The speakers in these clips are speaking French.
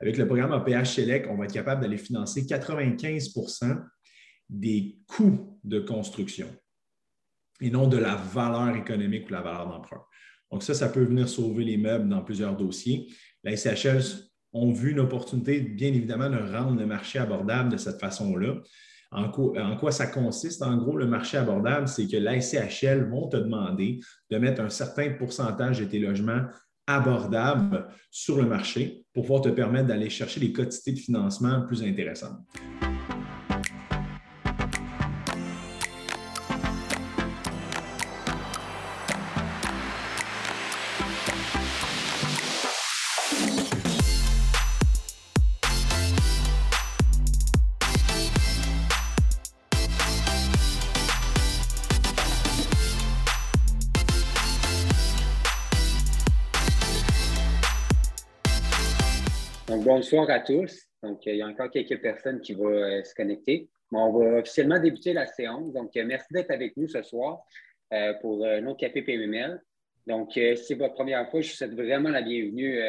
avec le programme APH Select, on va être capable d'aller financer 95% des coûts de construction et non de la valeur économique ou la valeur d'emprunt. Donc, ça, ça peut venir sauver les meubles dans plusieurs dossiers. La SHL ont vu une opportunité, bien évidemment, de rendre le marché abordable de cette façon-là. En quoi, ça consiste? En gros, le marché abordable, c'est que la SCHL vont te demander de mettre un certain pourcentage de tes logements abordables sur le marché pour pouvoir te permettre d'aller chercher des quantités de financement plus intéressantes. Bonsoir à tous. Donc, il y a encore quelques personnes qui vont euh, se connecter. on va officiellement débuter la séance. Donc, euh, merci d'être avec nous ce soir euh, pour notre café PML. Donc, si c'est votre première fois, je vous souhaite vraiment la bienvenue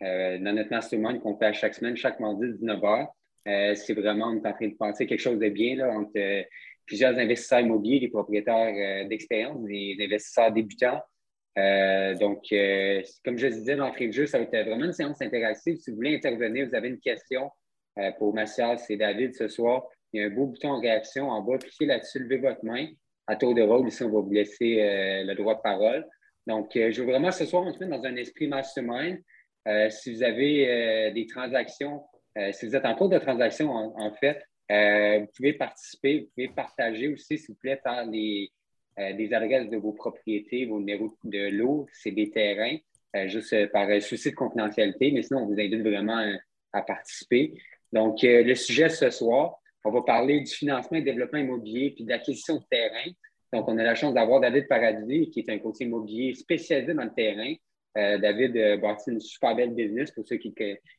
dans notre mastermind qu'on fait chaque semaine, chaque mardi, 19h. c'est vraiment, on est en train de penser quelque chose de bien là, entre plusieurs investisseurs immobiliers, des propriétaires d'expérience, des investisseurs débutants. Euh, donc, euh, comme je disais l'entrée de jeu, ça va être vraiment une séance interactive. Si vous voulez intervenir, vous avez une question euh, pour Mathias et David ce soir. Il y a un beau bouton réaction en bas. Cliquez là-dessus, levez votre main. À tour de rôle, ici, on va vous laisser le droit de parole. Donc, je veux vraiment ce soir, on se met dans un esprit mastermind. si vous avez des transactions, si vous êtes en cours de transaction, en, fait, vous pouvez participer, vous pouvez partager aussi, s'il vous plaît, par les, des adresses de vos propriétés, vos numéros de l'eau, c'est des terrains, euh, juste euh, par souci de confidentialité, mais sinon, on vous invite vraiment à participer. Donc, le sujet ce soir, on va parler du financement et développement immobilier puis d'acquisition de terrain. Donc, on a la chance d'avoir David Paradis, qui est un conseiller immobilier spécialisé dans le terrain. David a bâti une super belle business pour ceux qui,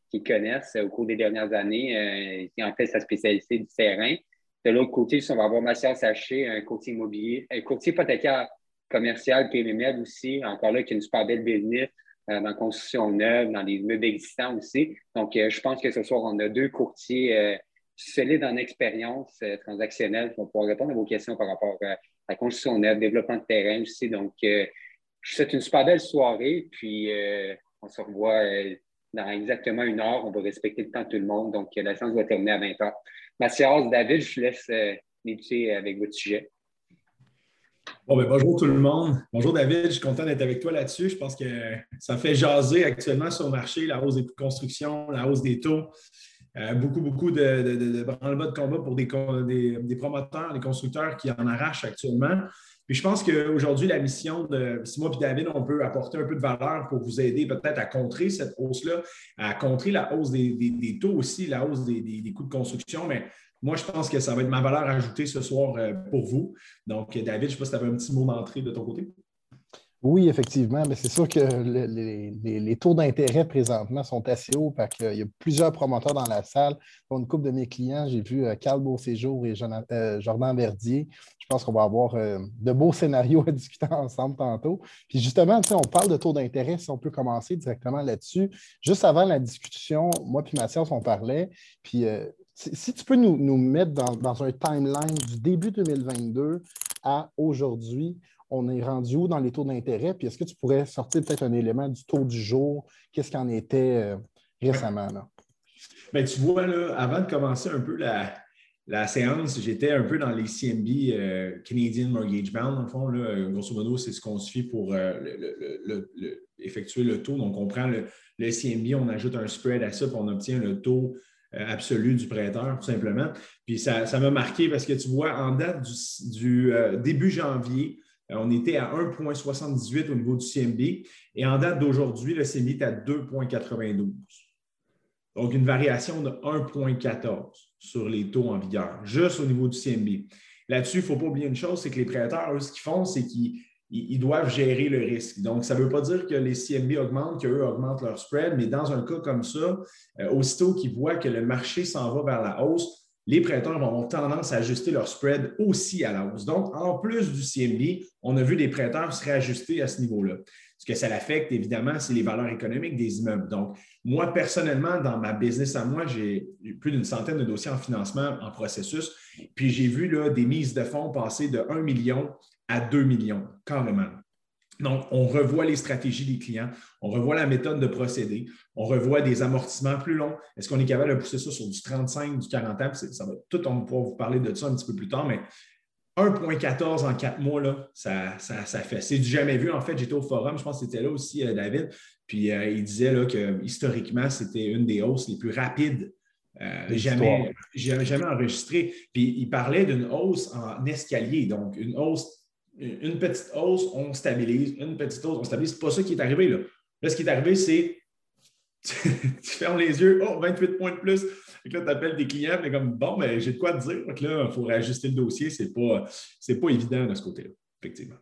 qui connaissent au cours des dernières années. il en fait sa spécialité du terrain. De l'autre côté, on va avoir Mathias Saché, un courtier immobilier, un courtier hypothécaire commercial, PMML aussi, encore là, qui a une super belle business euh, dans la construction neuve, dans les meubles existants aussi. Donc, euh, je pense que ce soir, on a deux courtiers euh, solides en expérience transactionnelle qui vont pouvoir répondre à vos questions par rapport à la construction neuve, développement de terrain aussi. Donc, je souhaite une super belle soirée, puis on se revoit dans exactement une heure. On va respecter le temps de tout le monde. Donc, la séance va terminer à 20 h. Mathias, David, je vous laisse euh, débuter avec votre sujet. Ben, bonjour tout le monde. Bonjour David, je suis content d'être avec toi là-dessus. Je pense que ça fait jaser actuellement sur le marché, la hausse des coûts de construction, la hausse des taux. Euh, beaucoup, beaucoup de, de, de, de combat pour des, promoteurs, des constructeurs qui en arrachent actuellement. Puis je pense qu'aujourd'hui, la mission de si moi et David, on peut apporter un peu de valeur pour vous aider peut-être à contrer cette hausse-là, à contrer la hausse des, taux aussi, la hausse des, coûts de construction. Mais moi, je pense que ça va être ma valeur ajoutée ce soir euh, pour vous. Donc, David, je ne sais pas si tu avais un petit mot d'entrée de ton côté. Oui, effectivement. Mais c'est sûr que les, taux d'intérêt présentement sont assez hauts parce qu'il y a plusieurs promoteurs dans la salle. Pour une couple de mes clients, j'ai vu euh, Carl Beauséjour et euh, Jordan Verdier. Je pense qu'on va avoir euh, de beaux scénarios à discuter ensemble tantôt. Puis justement, on parle de taux d'intérêt, si on peut commencer directement là-dessus. Juste avant la discussion, moi et Mathias, on parlait. Puis si, tu peux nous, mettre dans, dans un timeline du début 2022 à aujourd'hui, on est rendu où dans les taux d'intérêt? Puis est-ce que tu pourrais sortir peut-être un élément du taux du jour? Qu'est-ce qu'il en était euh, récemment? Là? Bien, tu vois, avant de commencer un peu la, séance, j'étais un peu dans les CMB euh, Canadian Mortgage Bound, le fond. Grosso modo, c'est ce qu'on suit pour euh, effectuer le taux. Donc, on prend le, CMB, on ajoute un spread à ça, puis on obtient le taux absolu du prêteur, tout simplement. Puis ça m'a marqué parce que tu vois, en date du début janvier, on était à 1,78 au niveau du CMB et en date d'aujourd'hui, le CMB est à 2,92. Donc, une variation de 1,14 sur les taux en vigueur, juste au niveau du CMB. Là-dessus, il ne faut pas oublier une chose, c'est que les prêteurs, eux, ce qu'ils font, c'est qu'ils doivent gérer le risque. Donc, ça ne veut pas dire que les CMB augmentent, qu'eux augmentent leur spread, mais dans un cas comme ça, euh, aussitôt qu'ils voient que le marché s'en va vers la hausse, les prêteurs vont avoir tendance à ajuster leur spread aussi à la hausse. Donc, en plus du CMB, on a vu des prêteurs se réajuster à ce niveau-là. Ce que ça l'affecte, évidemment, c'est les valeurs économiques des immeubles. Donc, moi, personnellement, dans ma business à moi, j'ai plus d'une centaine de dossiers en financement en processus. Puis j'ai vu là, des mises de fonds passer de 1 million à 2 millions, carrément. Donc, on revoit les stratégies des clients, on revoit la méthode de procéder, on revoit des amortissements plus longs. Est-ce qu'on est capable de pousser ça sur du 35, du 40 ans? Ça va tout, on pourra vous parler de ça un petit peu plus tard, mais 1,14 en quatre mois, là, ça, ça, fait. C'est du jamais vu. En fait, j'étais au forum, je pense que c'était là aussi, euh, David, puis euh, il disait là, que historiquement, c'était une des hausses les plus rapides euh, jamais, jamais enregistrées. Puis il parlait d'une hausse en escalier, donc une hausse une petite hausse, on stabilise, une petite hausse, on stabilise. Ce n'est pas ça qui est arrivé. Là, là ce qui est arrivé, c'est tu fermes les yeux, oh, 28 points de plus. Et là, tu appelles des clients, mais comme bon, mais ben, j'ai de quoi te dire. Donc là, il faut réajuster le dossier. Ce n'est pas, pas évident de ce côté-là, effectivement.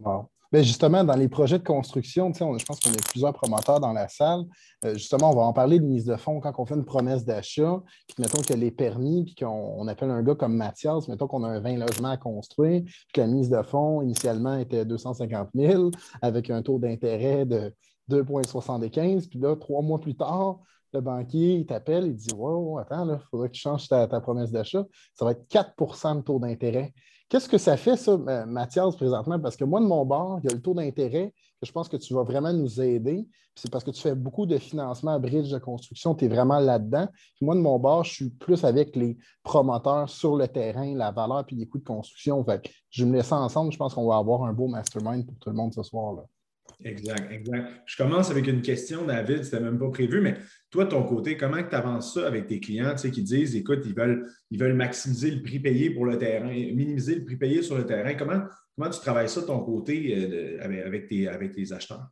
Wow. Ben, justement, dans les projets de construction, je pense qu'on a plusieurs promoteurs dans la salle. Euh, justement, on va en parler de mise de fonds quand on fait une promesse d'achat, puis mettons que les permis, puis qu'on appelle un gars comme Mathias, mettons qu'on a un 20 logements à construire, puis que la mise de fonds initialement était 250 000 avec un taux d'intérêt de 2,75, puis là, trois mois plus tard, le banquier, il t'appelle, il dit Wow, attends, il faudrait que tu changes ta promesse d'achat. Ça va être 4% de taux d'intérêt. Qu'est-ce que ça fait, ça, Mathias, présentement? Parce que moi, de mon bord, il y a le taux d'intérêt que je pense que tu vas vraiment nous aider. C'est parce que tu fais beaucoup de financement à bridge de construction, tu es vraiment là-dedans. moi, de mon bord, je suis plus avec les promoteurs sur le terrain, la valeur puis les coûts de construction. Fait je me laisse ensemble, je pense qu'on va avoir un beau mastermind pour tout le monde ce soir. Là. Exact, exact. Je commence avec une question, David, c'était même pas prévu, mais toi, de ton côté, comment tu avances ça avec tes clients tu sais, qui disent, écoute, ils veulent, ils veulent maximiser le prix payé pour le terrain, minimiser le prix payé sur le terrain. Comment, comment tu travailles ça de ton côté euh, avec, tes, avec tes acheteurs?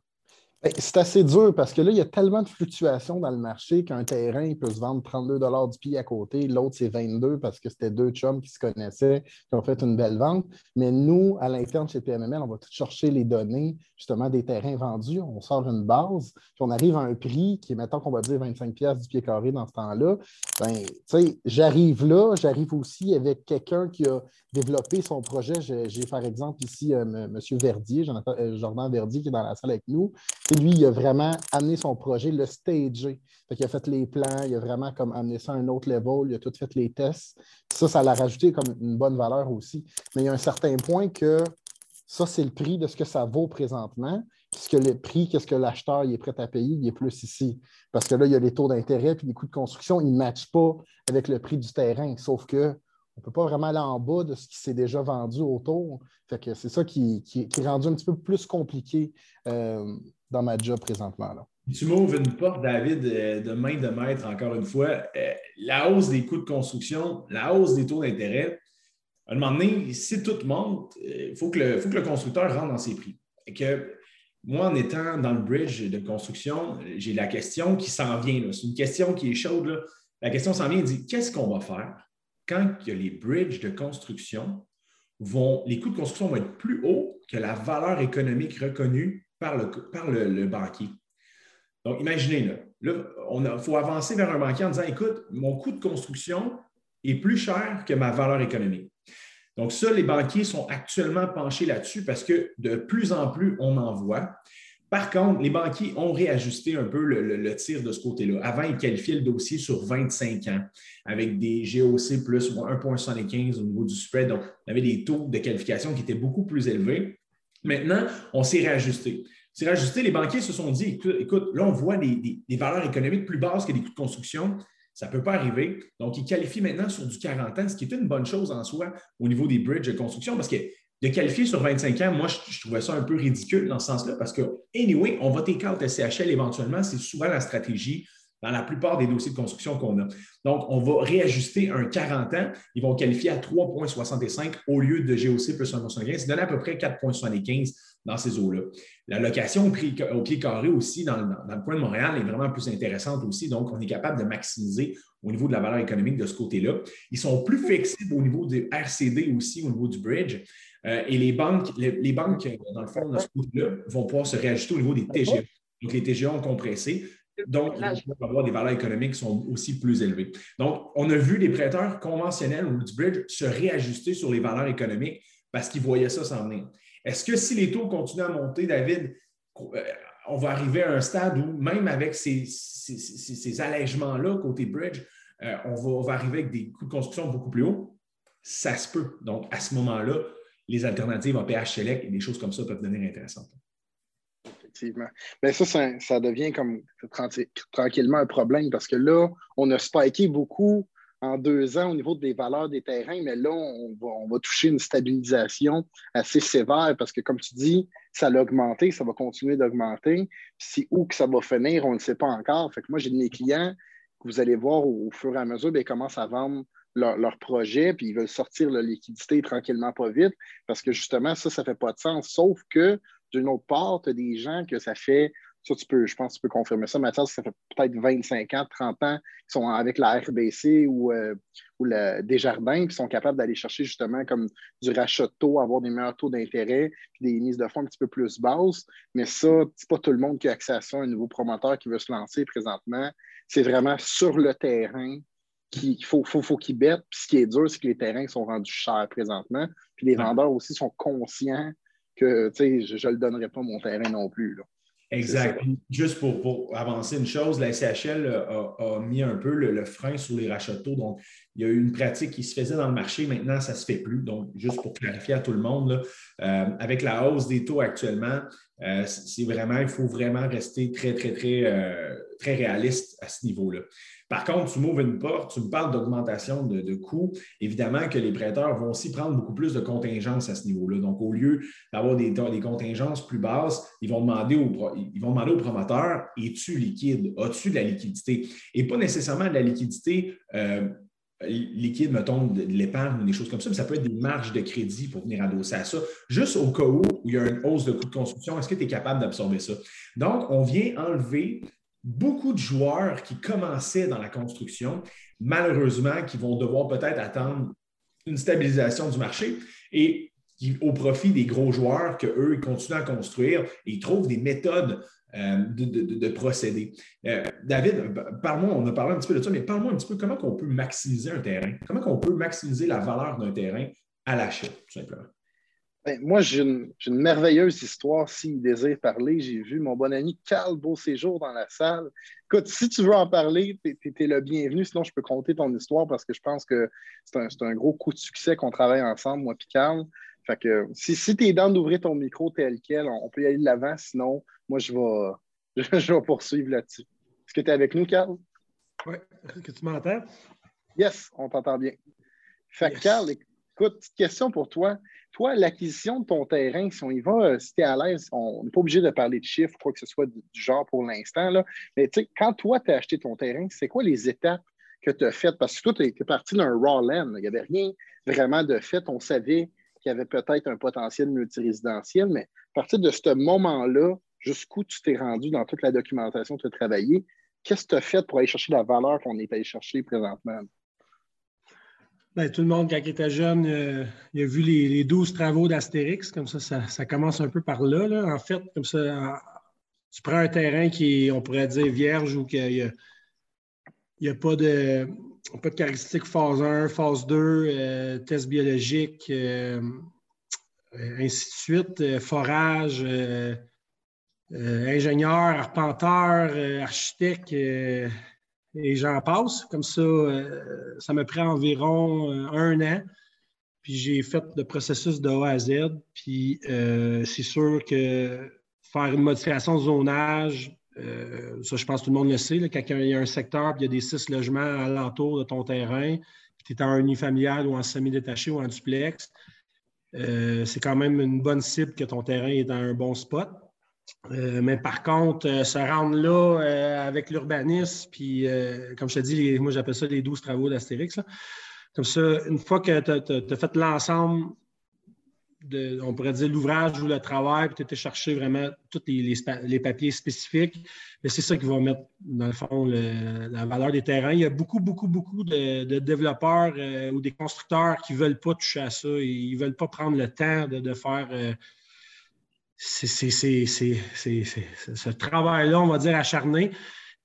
Ben, c'est assez dur parce que là, il y a tellement de fluctuations dans le marché qu'un terrain peut se vendre 32 du pied à côté, l'autre c'est 22 parce que c'était deux chums qui se connaissaient, qui ont fait une belle vente. Mais nous, à l'interne chez PMML, on va tout chercher les données justement des terrains vendus. On sort une base, puis on arrive à un prix qui est, mettons qu'on va dire 25 du pied carré dans ce temps-là. Ben, j'arrive là, j'arrive aussi avec quelqu'un qui a développé son projet. J'ai par exemple ici euh, M. Verdier, euh, Jordan Verdier qui est dans la salle avec nous lui, il a vraiment amené son projet, le stagé. il a fait les plans, il a vraiment comme amené ça à un autre level, il a tout fait les tests. Ça, ça l'a rajouté comme une bonne valeur aussi. Mais il y a un certain point que ça, c'est le prix de ce que ça vaut présentement. Puisque le prix, qu'est-ce que l'acheteur est prêt à payer, il est plus ici. Parce que là, il y a les taux d'intérêt puis les coûts de construction, ils ne matchent pas avec le prix du terrain. Sauf que on ne peut pas vraiment aller en bas de ce qui s'est déjà vendu autour. C'est ça qui, est rendu un petit peu plus compliqué euh, dans ma job présentement. Tu m'ouvres une porte, David, euh, de main de maître, encore une fois. Euh, la hausse des coûts de construction, la hausse des taux d'intérêt, à un moment donné, si tout monte, il faut, que le, faut que le constructeur rentre dans ses prix. Moi, en étant dans le bridge de construction, j'ai la question qui s'en vient. C'est une question qui est chaude. La question s'en vient et dit qu'est-ce qu'on va faire quand les bridges de construction vont, les coûts de construction vont être plus hauts que la valeur économique reconnue par le, le, banquier. Donc, imaginez, là, il faut avancer vers un banquier en disant, écoute, mon coût de construction est plus cher que ma valeur économique. Donc, ça, les banquiers sont actuellement penchés là-dessus parce que de plus en plus, on en voit. Par contre, les banquiers ont réajusté un peu le, tir de ce côté-là. Avant, ils qualifiaient le dossier sur 25 ans avec des GOC plus 1,75 au niveau du spread. Donc, on avait des taux de qualification qui étaient beaucoup plus élevés. Maintenant, on s'est réajusté. C'est réajusté, les banquiers se sont dit, écoute, là, on voit des, valeurs économiques plus basses que les coûts de construction. Ça ne peut pas arriver. Donc, ils qualifient maintenant sur du 40 ans, ce qui est une bonne chose en soi au niveau des bridges de construction, parce que de qualifier sur 25 ans, moi, je, trouvais ça un peu ridicule dans ce sens-là, parce que, anyway, on va take out SCHL éventuellement, c'est souvent la stratégie dans la plupart des dossiers de construction qu'on a. Donc, on va réajuster un 40 ans. Ils vont qualifier à 3,65 au lieu de GOC plus 1,75. C'est donné à peu près 4,75 dans ces eaux-là. La location au, pied carré aussi, dans, le coin de Montréal, est vraiment plus intéressante aussi. Donc, on est capable de maximiser au niveau de la valeur économique de ce côté-là. Ils sont plus flexibles au niveau du RCD aussi, au niveau du bridge. Euh, et les banques, banques, dans le fond, de ce côté-là, vont pouvoir se réajuster au niveau des TGA. Donc, les TGA ont compressé. Donc, vont avoir des valeurs économiques qui sont aussi plus élevées. Donc, on a vu les prêteurs conventionnels ou du bridge se réajuster sur les valeurs économiques parce qu'ils voyaient ça s'en venir. Est-ce que si les taux continuent à monter, David, on va arriver à un stade où, même avec ces, ces, allègements-là côté bridge, on, va, arriver avec des coûts de construction beaucoup plus hauts? Ça se peut. Donc, à ce moment-là, les alternatives en PH Select et des choses comme ça peuvent devenir intéressantes. Effectivement. Ça, ça, devient comme tranquillement un problème parce que là, on a spiké beaucoup en deux ans au niveau des valeurs des terrains, mais là, on va, toucher une stabilisation assez sévère parce que, comme tu dis, ça a augmenté, ça va continuer d'augmenter. Si où que ça va finir, on ne sait pas encore. Fait moi, j'ai de mes clients que vous allez voir au, fur et à mesure, ils commencent à vendre leur, projet, puis ils veulent sortir la liquidité tranquillement, pas vite, parce que justement, ça, ça ne fait pas de sens. Sauf que, d'une autre part, tu as des gens que ça fait ça, tu peux, je pense que tu peux confirmer ça, Mathias, ça fait peut-être 25 ans, 30 ans qu'ils sont avec la RBC ou, euh, ou le Desjardins, qui sont capables d'aller chercher justement comme du rachat de taux, avoir des meilleurs taux d'intérêt, puis des mises de fonds un petit peu plus basses. Mais ça, c'est pas tout le monde qui a accès à ça, un nouveau promoteur qui veut se lancer présentement. C'est vraiment sur le terrain qu'il faut, faut, faut qu'ils bêtent. Puis ce qui est dur, c'est que les terrains sont rendus chers présentement. Puis les vendeurs aussi sont conscients que je ne le donnerai pas mon terrain non plus. Là. Exact. Juste pour, avancer une chose, la SHL a, mis un peu le, frein sur les rachats de taux. Donc, il y a eu une pratique qui se faisait dans le marché. Maintenant, ça ne se fait plus. Donc, juste pour clarifier à tout le monde, euh, avec la hausse des taux actuellement, euh, c'est vraiment, il faut vraiment rester très, très, très, euh, très réaliste à ce niveau-là. Par contre, tu m'ouvres une porte, tu me parles d'augmentation de, coûts. Évidemment que les prêteurs vont aussi prendre beaucoup plus de contingences à ce niveau-là. Donc, au lieu d'avoir des, des, contingences plus basses, ils vont demander au, ils vont demander promoteur es-tu liquide? As-tu de la liquidité? Et pas nécessairement de la liquidité. Liquide, mettons, de l'épargne ou des choses comme ça, mais ça peut être des marges de crédit pour venir adosser à ça. Juste au cas où, où il y a une hausse de coûts de construction, est-ce que tu es capable d'absorber ça? Donc, on vient enlever beaucoup de joueurs qui commençaient dans la construction, malheureusement, qui vont devoir peut-être attendre une stabilisation du marché et au profit des gros joueurs qu'eux, ils continuent à construire et ils trouvent des méthodes euh, de, procéder. Euh, David, parle-moi, on a parlé un petit peu de ça, mais parle-moi un petit peu comment on peut maximiser un terrain, comment on peut maximiser la valeur d'un terrain à l'achat, tout simplement? Ben, moi, j'ai une, merveilleuse histoire. S'il désire parler, j'ai vu mon bon ami Carl Beauséjour dans la salle. Écoute, si tu veux en parler, tu es, le bienvenu. Sinon, je peux compter ton histoire parce que je pense que c'est un, gros coup de succès qu'on travaille ensemble, moi et Carl. Fait que si, si tu es dans d'ouvrir ton micro tel quel, on, peut y aller de l'avant. Sinon, moi, je vais, je, vais poursuivre là-dessus. Est-ce que tu es avec nous, Carl? Oui. Est-ce que tu m'entends? Yes, on t'entend bien. Fait que, Carl, écoute, petite question pour toi toi, l'acquisition de ton terrain, si on y va, euh, si tu es à l'aise, on n'est pas obligé de parler de chiffres, quoi que ce soit du, genre pour l'instant. Mais quand toi, tu as acheté ton terrain, c'est quoi les étapes que tu as faites? Parce que toi, tu es parti d'un raw land. Il n'y avait rien vraiment de fait. On savait qu'il y avait peut-être un potentiel multirésidentiel, mais à partir de ce moment-là, jusqu'où tu t'es rendu dans toute la documentation que tu as travaillé, qu'est-ce que tu as fait pour aller chercher la valeur qu'on est allé chercher présentement? Ben, tout le monde, quand il était jeune, euh, il a vu les, douze 12 travaux d'Astérix. Comme ça, ça, commence un peu par là, En fait, comme ça, tu prends un terrain qui est, on pourrait dire, vierge ou qu'il n'y a, pas de, pas de caractéristiques phase 1, phase 2, euh, tests biologiques, euh, ainsi de suite, forage, ingénieur, arpenteur, architecte et j'en passe. Comme ça, euh, ça me prend environ euh, un an. Puis j'ai fait le processus de A à Z. Puis euh, c'est sûr que faire une modification de zonage, ça, je pense que tout le monde le sait. quand il y a un secteur, puis il y a des six logements alentour de ton terrain, puis tu es en unifamilial ou en semi-détaché ou en duplex, c'est quand même une bonne cible que ton terrain est dans un bon spot. Euh, mais par contre, euh, se rendre là euh, avec l'urbanisme, puis comme je te dis, moi j'appelle ça les 12 travaux d'Astérix. Comme ça, une fois que tu as, fait l'ensemble, on pourrait dire l'ouvrage ou le travail, étais chercher vraiment tous les, papiers spécifiques, c'est ça qui va mettre, dans le fond, la valeur des terrains. Il y a beaucoup, beaucoup, beaucoup de, développeurs ou des constructeurs qui ne veulent pas toucher à ça. Ils ne veulent pas prendre le temps de, faire c'est ce travail-là, on va dire, acharné.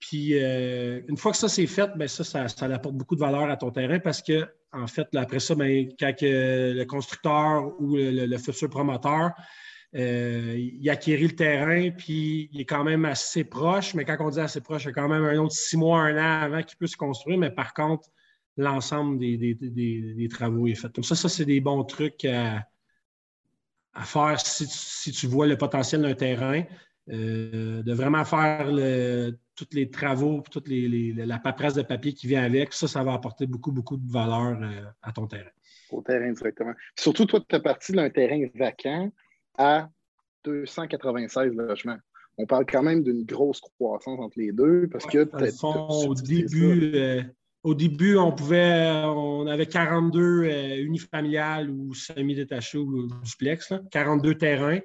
Puis euh, une fois que ça c'est fait, bien, ça, ça, apporte beaucoup de valeur à ton terrain parce que, en fait, après ça, bien, quand le constructeur ou le, futur promoteur euh, il acquérit le terrain, puis il est quand même assez proche, mais quand on dit assez proche, il y a quand même un autre six mois, un an avant qu'il puisse se construire, mais par contre, l'ensemble des, travaux est fait. Comme ça, ça, c'est des bons trucs à, faire si tu, vois le potentiel d'un terrain. Euh, de vraiment faire tous les travaux, toute la paperasse de papier qui vient avec, ça, ça va apporter beaucoup, beaucoup de valeur euh, à ton terrain. Au terrain, directement. Surtout, toi, tu es parti d'un terrain vacant à 296 logements. On parle quand même d'une grosse croissance entre les deux parce que au début, euh, au début, on pouvait, on avait 42 euh, unifamiliales ou semi-détachés ou duplex, 42 terrains.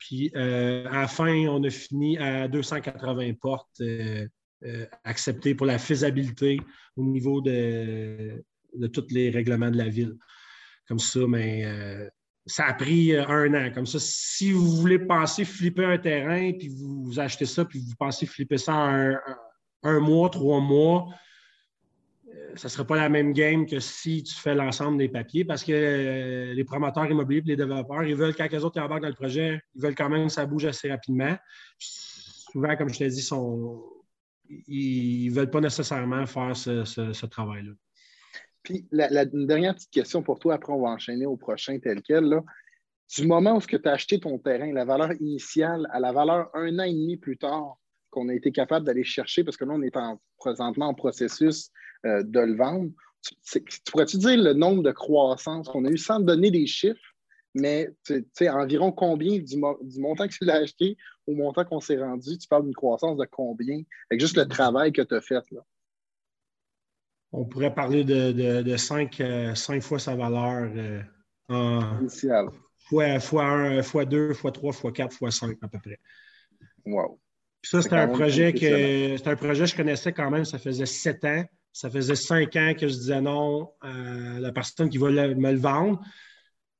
Puis euh, à la fin, on a fini à 280 portes acceptées pour la faisabilité au niveau de, de tous les règlements de la ville. Comme ça, mais ça a pris euh, un an. Comme ça, si vous voulez passer flipper un terrain, puis vous, achetez ça, puis vous pensez flipper ça en un, mois, trois mois, euh, ça ne sera pas la même game que si tu fais l'ensemble des papiers parce que euh, les promoteurs immobiliers et les développeurs, ils veulent, quand les autres embarquent dans le projet, ils veulent quand même que ça bouge assez rapidement. souvent, comme je t'ai dit, ils ne veulent pas nécessairement faire ce travail-là. Puis la, une dernière petite question pour toi, après on va enchaîner au prochain tel quel. Là. Du moment où tu as acheté ton terrain, la valeur initiale à la valeur un an et demi plus tard qu'on a été capable d'aller chercher, parce que là, on est présentement en processus euh, de le vendre, tu, pourrais-tu dire le nombre de croissances qu'on a eu sans donner des chiffres, mais tu sais, environ combien du, montant que tu l'as acheté au montant qu'on s'est rendu, tu parles d'une croissance de combien, avec juste le travail que tu as fait là? on pourrait parler de, de, de cinq, euh, fois sa valeur euh, en fois, fois 1, fois 2, fois 3, fois 4, fois 5 à peu près. Wow. ça, c'était un projet que c'est un projet que je connaissais quand même, ça faisait sept ans. Ça faisait cinq ans que je disais non à la personne qui va me le vendre.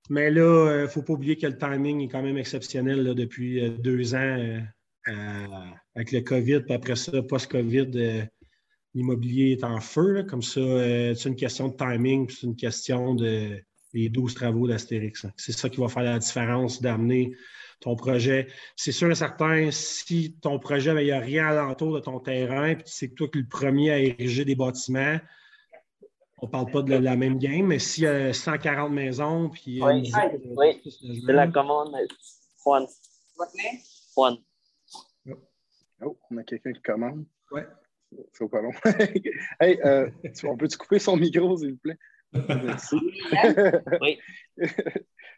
Mais là, il ne faut pas oublier que le timing est quand même exceptionnel depuis euh, deux ans avec le COVID, puis après ça, post-COVID l'immobilier est en feu. Comme ça, euh, c'est une question de timing, c'est une question de les 12 travaux d'Astérix. C'est ça qui va faire la différence d'amener ton projet. C'est sûr et certain, si ton projet, ben, il n'y a rien alentour de ton terrain, puis c'est toi qui es le premier à ériger des bâtiments, on ne parle pas de la, même game, mais s'il y a 140 maisons, puis... Oui, oui, c'est la commande. Juan. Juan. Oh, on a quelqu'un qui commande. Oui. C'est pas long. hey, euh, on peut-tu couper son micro, s'il vous plaît? Merci. oui.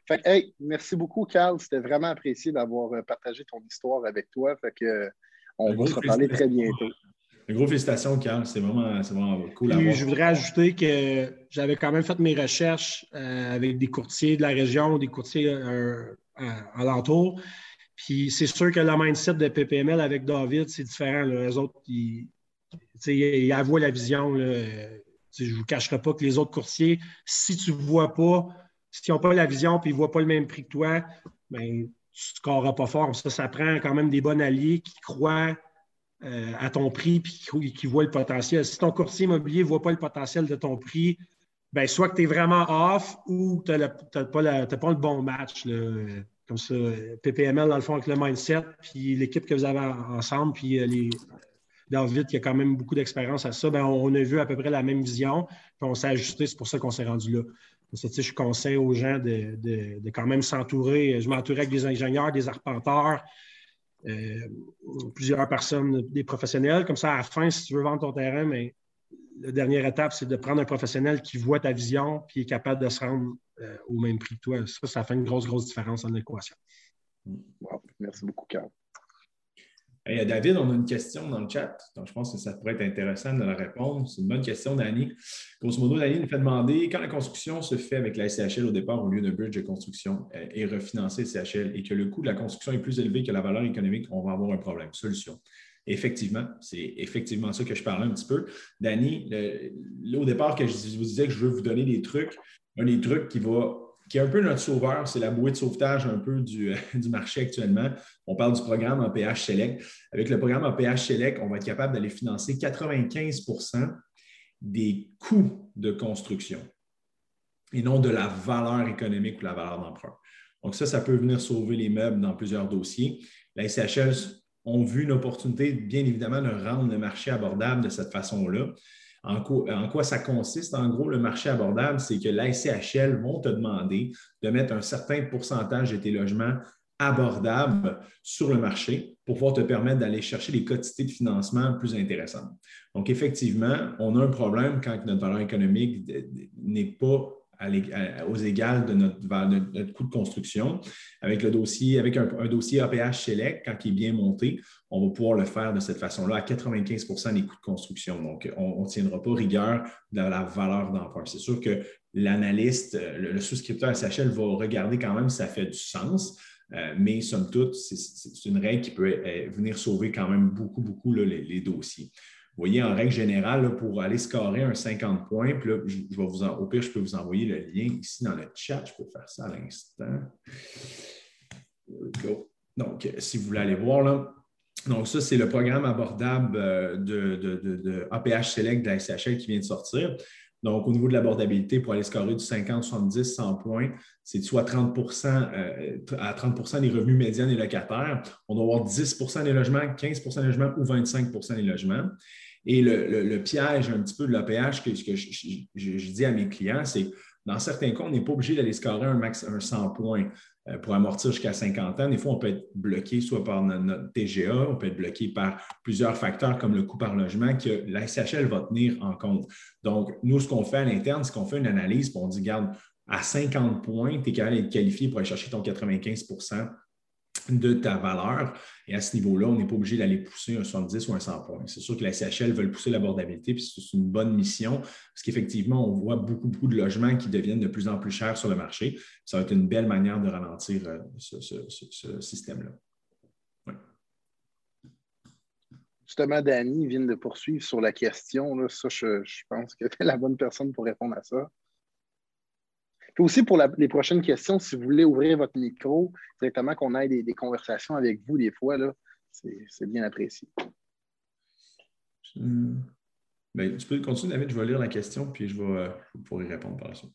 fait hey, merci beaucoup, Carl. C'était vraiment apprécié d'avoir euh, partagé ton histoire avec toi. Fait que, on va se reparler très bientôt. Un gros félicitations, Carl. C'est vraiment, vraiment, cool à. Je voudrais ajouter que j'avais quand même fait mes recherches euh, avec des courtiers de la région, des courtiers euh, alentours. Puis c'est sûr que le mindset de PPML avec David, c'est différent. Les autres, ils, il avoue la vision. Je ne vous cacherai pas que les autres courtiers, si tu ne vois pas, si n'ont pas la vision et ils ne voient pas le même prix que toi, ben, tu ne scoreras pas fort. Ça, ça prend quand même des bons alliés qui croient euh, à ton prix et qui, voient le potentiel. Si ton courtier immobilier ne voit pas le potentiel de ton prix, ben, soit que tu es vraiment off ou tu n'as pas, le bon match. Comme ça, PPML, dans le fond, avec le mindset, puis l'équipe que vous avez ensemble, puis euh, les, David, qui a quand même beaucoup d'expérience à ça, ben, on a vu à peu près la même vision, puis on s'est ajusté, c'est pour ça qu'on s'est rendu là. je conseille aux gens de, quand même s'entourer. Je m'entourais avec des ingénieurs, des arpenteurs, euh, plusieurs personnes, des professionnels. Comme ça, à la fin, si tu veux vendre ton terrain, mais la dernière étape, c'est de prendre un professionnel qui voit ta vision puis est capable de se rendre euh, au même prix que toi. Ça, ça fait une grosse, grosse différence dans l'équation. Merci beaucoup, Carl. Hey, David, on a une question dans le chat, donc je pense que ça pourrait être intéressant de la répondre. C'est une bonne question, Dani. Grosso modo, Dani nous fait demander quand la construction se fait avec la SCHL au départ au lieu de bridge de construction euh, et refinancer SCHL et que le coût de la construction est plus élevé que la valeur économique, on va avoir un problème. Solution. Effectivement, c'est effectivement ça que je parlais un petit peu. Dani, au départ, que je vous disais que je veux vous donner des trucs, un des trucs qui va qui est un peu notre sauveur, c'est la bouée de sauvetage un peu du, du, marché actuellement. On parle du programme en PH Select. Avec le programme en PH Select, on va être capable d'aller financer 95% des coûts de construction et non de la valeur économique ou la valeur d'emprunt. Donc, ça, ça peut venir sauver les meubles dans plusieurs dossiers. La SHL ont vu une opportunité, bien évidemment, de rendre le marché abordable de cette façon-là. En quoi, ça consiste? En gros, le marché abordable, c'est que la SCHL vont te demander de mettre un certain pourcentage de tes logements abordables sur le marché pour pouvoir te permettre d'aller chercher des quantités de financement plus intéressantes. Donc, effectivement, on a un problème quand notre valeur économique n'est pas aux égales de notre, coût de construction. Avec le dossier, avec un, dossier APH Select, quand il est bien monté, on va pouvoir le faire de cette façon-là à 95% des coûts de construction. Donc, on ne tiendra pas rigueur de la valeur d'emprunt. C'est sûr que l'analyste, le, souscripteur SHL va regarder quand même si ça fait du sens. Euh, mais somme toute, c'est une règle qui peut euh, venir sauver quand même beaucoup, beaucoup les, dossiers. Voyez, en règle générale, pour aller scorer un 50 points, puis là, je, vais vous au pire, je peux vous envoyer le lien ici dans le chat. Je peux faire ça à l'instant. Donc, si vous voulez aller voir, là, donc, ça, c'est le programme abordable euh, de, de, APH Select de la SHL qui vient de sortir. Donc, au niveau de l'abordabilité, pour aller scorer du 50, 70, 100 points, c'est soit 30 euh, à 30% des revenus médians des locataires. On doit avoir 10% des logements, 15% des logements ou 25% des logements. Et le, piège un petit peu de l'APH que, que je, dis à mes clients, c'est dans certains cas, on n'est pas obligé d'aller scorer un max un 100 points euh, pour amortir jusqu'à 50 ans. Des fois, on peut être bloqué soit par notre TGA, on peut être bloqué par plusieurs facteurs comme le coût par logement que la SHL va tenir en compte. Donc, nous, ce qu'on fait à l'interne, c'est qu'on fait une analyse, et on dit, garde, à 50 points, tu es capable d'être qualifié pour aller chercher ton 95 de ta valeur. Et à ce niveau-là, on n'est pas obligé d'aller pousser un 70 ou un 100 points. C'est sûr que la CHL veut pousser l'abordabilité, puis c'est une bonne mission, parce qu'effectivement, on voit beaucoup, beaucoup de logements qui deviennent de plus en plus chers sur le marché. Ça va être une belle manière de ralentir euh, ce, système-là. Justement, Danny vient de poursuivre sur la question. Là. Ça, je, je pense que tu es la bonne personne pour répondre à ça. Puis aussi pour les prochaines questions, si vous voulez ouvrir votre micro, directement qu'on ait des, conversations avec vous des fois, c'est bien apprécié. Hmm. Ben, tu peux continuer, David, je vais lire la question, puis je vais, euh, y répondre par la suite.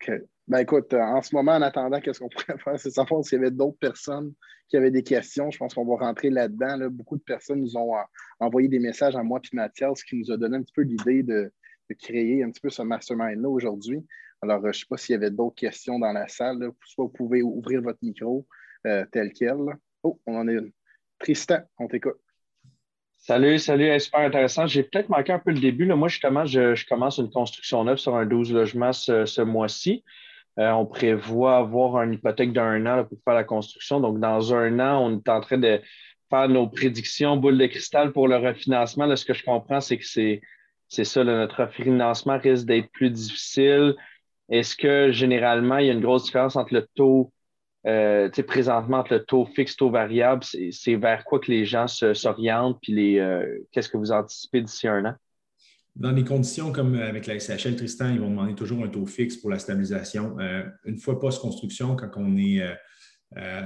OK. Ben écoute, euh, en ce moment, en attendant, qu'est-ce qu'on pourrait faire? C'est savoir s'il y avait d'autres personnes qui avaient des questions. Je pense qu'on va rentrer là-dedans. Beaucoup de personnes nous ont euh, envoyé des messages à moi et Mathias, ce qui nous a donné un petit peu l'idée de, de, créer un petit peu ce mastermind-là aujourd'hui. Alors, euh, je ne sais pas s'il y avait d'autres questions dans la salle. Soit vous pouvez ouvrir votre micro euh, tel quel. Oh, on en a une. Tristan, on t'écoute. Salut, salut, super intéressant. J'ai peut-être manqué un peu le début. Moi, justement, je, commence une construction neuve sur un 12 logements ce, mois-ci. Euh, on prévoit avoir une hypothèque d'un an pour faire la construction. Donc, dans un an, on est en train de faire nos prédictions boule de cristal pour le refinancement. ce que je comprends, c'est que c'est, ça, notre refinancement risque d'être plus difficile. Est-ce que généralement, il y a une grosse différence entre le taux, euh, présentement, entre le taux fixe, taux variable? C'est vers quoi que les gens s'orientent, puis euh, qu'est-ce que vous anticipez d'ici un an? Dans des conditions comme avec la SHL, Tristan, ils vont demander toujours un taux fixe pour la stabilisation. Euh, une fois post-construction, quand on est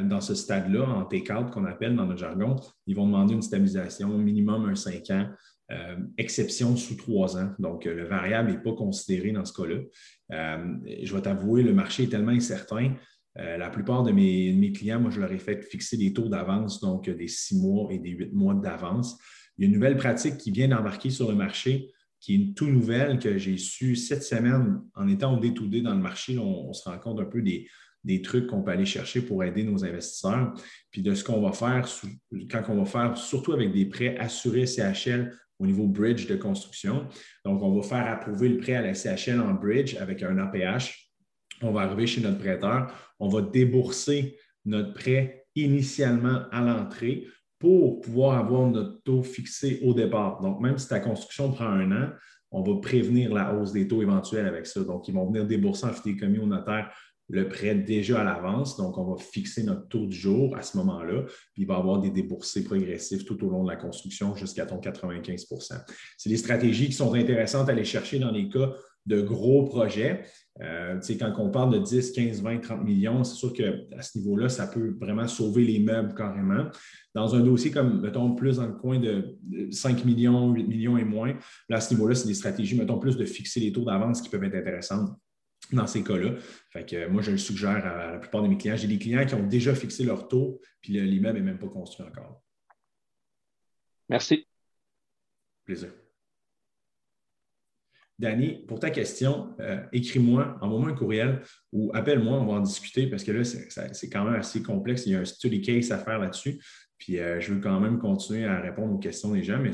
dans ce stade-là, en T4 qu'on appelle dans notre jargon, ils vont demander une stabilisation minimum un 5 ans. Euh, exception sous trois ans. Donc, euh, le variable n'est pas considéré dans ce cas-là. Euh, je vais t'avouer, le marché est tellement incertain. la plupart de mes, clients, moi, je leur ai fait fixer des taux d'avance, donc des six mois et des huit mois d'avance. Il y a une nouvelle pratique qui vient d'embarquer sur le marché, qui est une toute nouvelle que j'ai su cette semaine en étant au D2D dans le marché. On, se rend compte un peu des, des trucs qu'on peut aller chercher pour aider nos investisseurs, puis de ce qu'on va faire quand on va faire, surtout avec des prêts assurés CHL au niveau bridge de construction. Donc, on va faire approuver le prêt à la CHL en bridge avec un APH. On va arriver chez notre prêteur. On va débourser notre prêt initialement à l'entrée pour pouvoir avoir notre taux fixé au départ. Donc, même si ta construction prend un an, on va prévenir la hausse des taux éventuels avec ça. Donc, ils vont venir débourser en commis au notaire le prêt déjà à l'avance. Donc, on va fixer notre taux du jour à ce moment-là, puis il va y avoir des déboursés progressifs tout au long de la construction jusqu'à ton 95% C'est des stratégies qui sont intéressantes à aller chercher dans les cas de gros projets. Euh, quand on parle de 10, 15, 20, 30 millions, c'est sûr qu'à ce niveau-là, ça peut vraiment sauver les meubles carrément. Dans un dossier comme, mettons, plus dans le coin de 5 millions, 8 millions et moins, là, à ce niveau-là, c'est des stratégies, mettons, plus de fixer les taux d'avance qui peuvent être intéressantes dans ces cas-là. Fait que moi, je le suggère à la plupart de mes clients. J'ai des clients qui ont déjà fixé leur taux, puis l'immeuble n'est même pas construit encore. Merci. Plaisir. Danny, pour ta question, euh, écris-moi, envoie-moi un courriel ou appelle-moi, on va en discuter parce que là, c'est quand même assez complexe. Il y a un study case à faire là-dessus. Puis euh, je veux quand même continuer à répondre aux questions des gens, mais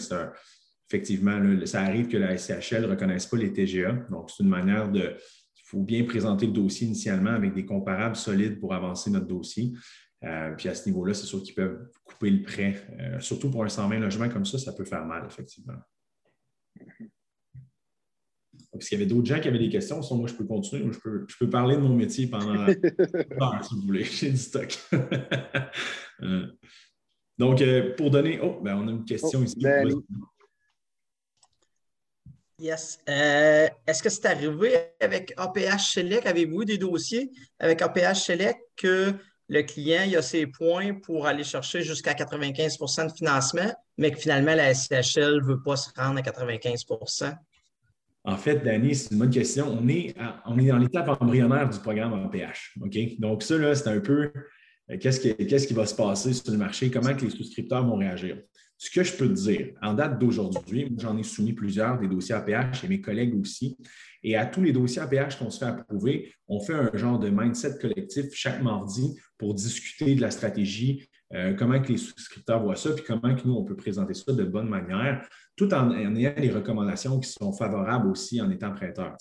effectivement, ça arrive que la SCHL ne reconnaisse pas les TGA. Donc, c'est une manière de. Il faut bien présenter le dossier initialement avec des comparables solides pour avancer notre dossier. Euh, puis à ce niveau-là, c'est sûr qu'ils peuvent couper le prêt. surtout pour un 120 logements comme ça, ça peut faire mal, effectivement. Parce qu'il y avait d'autres gens qui avaient des questions. Sinon, moi, je peux continuer. je, peux, parler de mon métier pendant heure, si vous voulez. J'ai du stock. Euh, donc, euh, pour donner. Oh, ben, on a une question oh, ici. Ben, yes. Euh, est-ce que c'est arrivé avec APH Select? Avez-vous des dossiers avec APH Select que le client il a ses points pour aller chercher jusqu'à 95% de financement, mais que finalement la SCHL ne veut pas se rendre à 95% en fait, Danny, c'est une bonne question. On est, on est dans l'étape embryonnaire du programme en PH. Donc, ça, c'est un peu euh, qu'est-ce qui, qui, va se passer sur le marché, comment que les souscripteurs vont réagir? Ce que je peux te dire, en date d'aujourd'hui, j'en ai soumis plusieurs des dossiers APH et mes collègues aussi. Et à tous les dossiers APH qu'on se fait approuver, on fait un genre de mindset collectif chaque mardi pour discuter de la stratégie, euh, comment que les souscripteurs voient ça, puis comment que nous, on peut présenter ça de bonne manière tout en, ayant des recommandations qui sont favorables aussi en étant prêteur.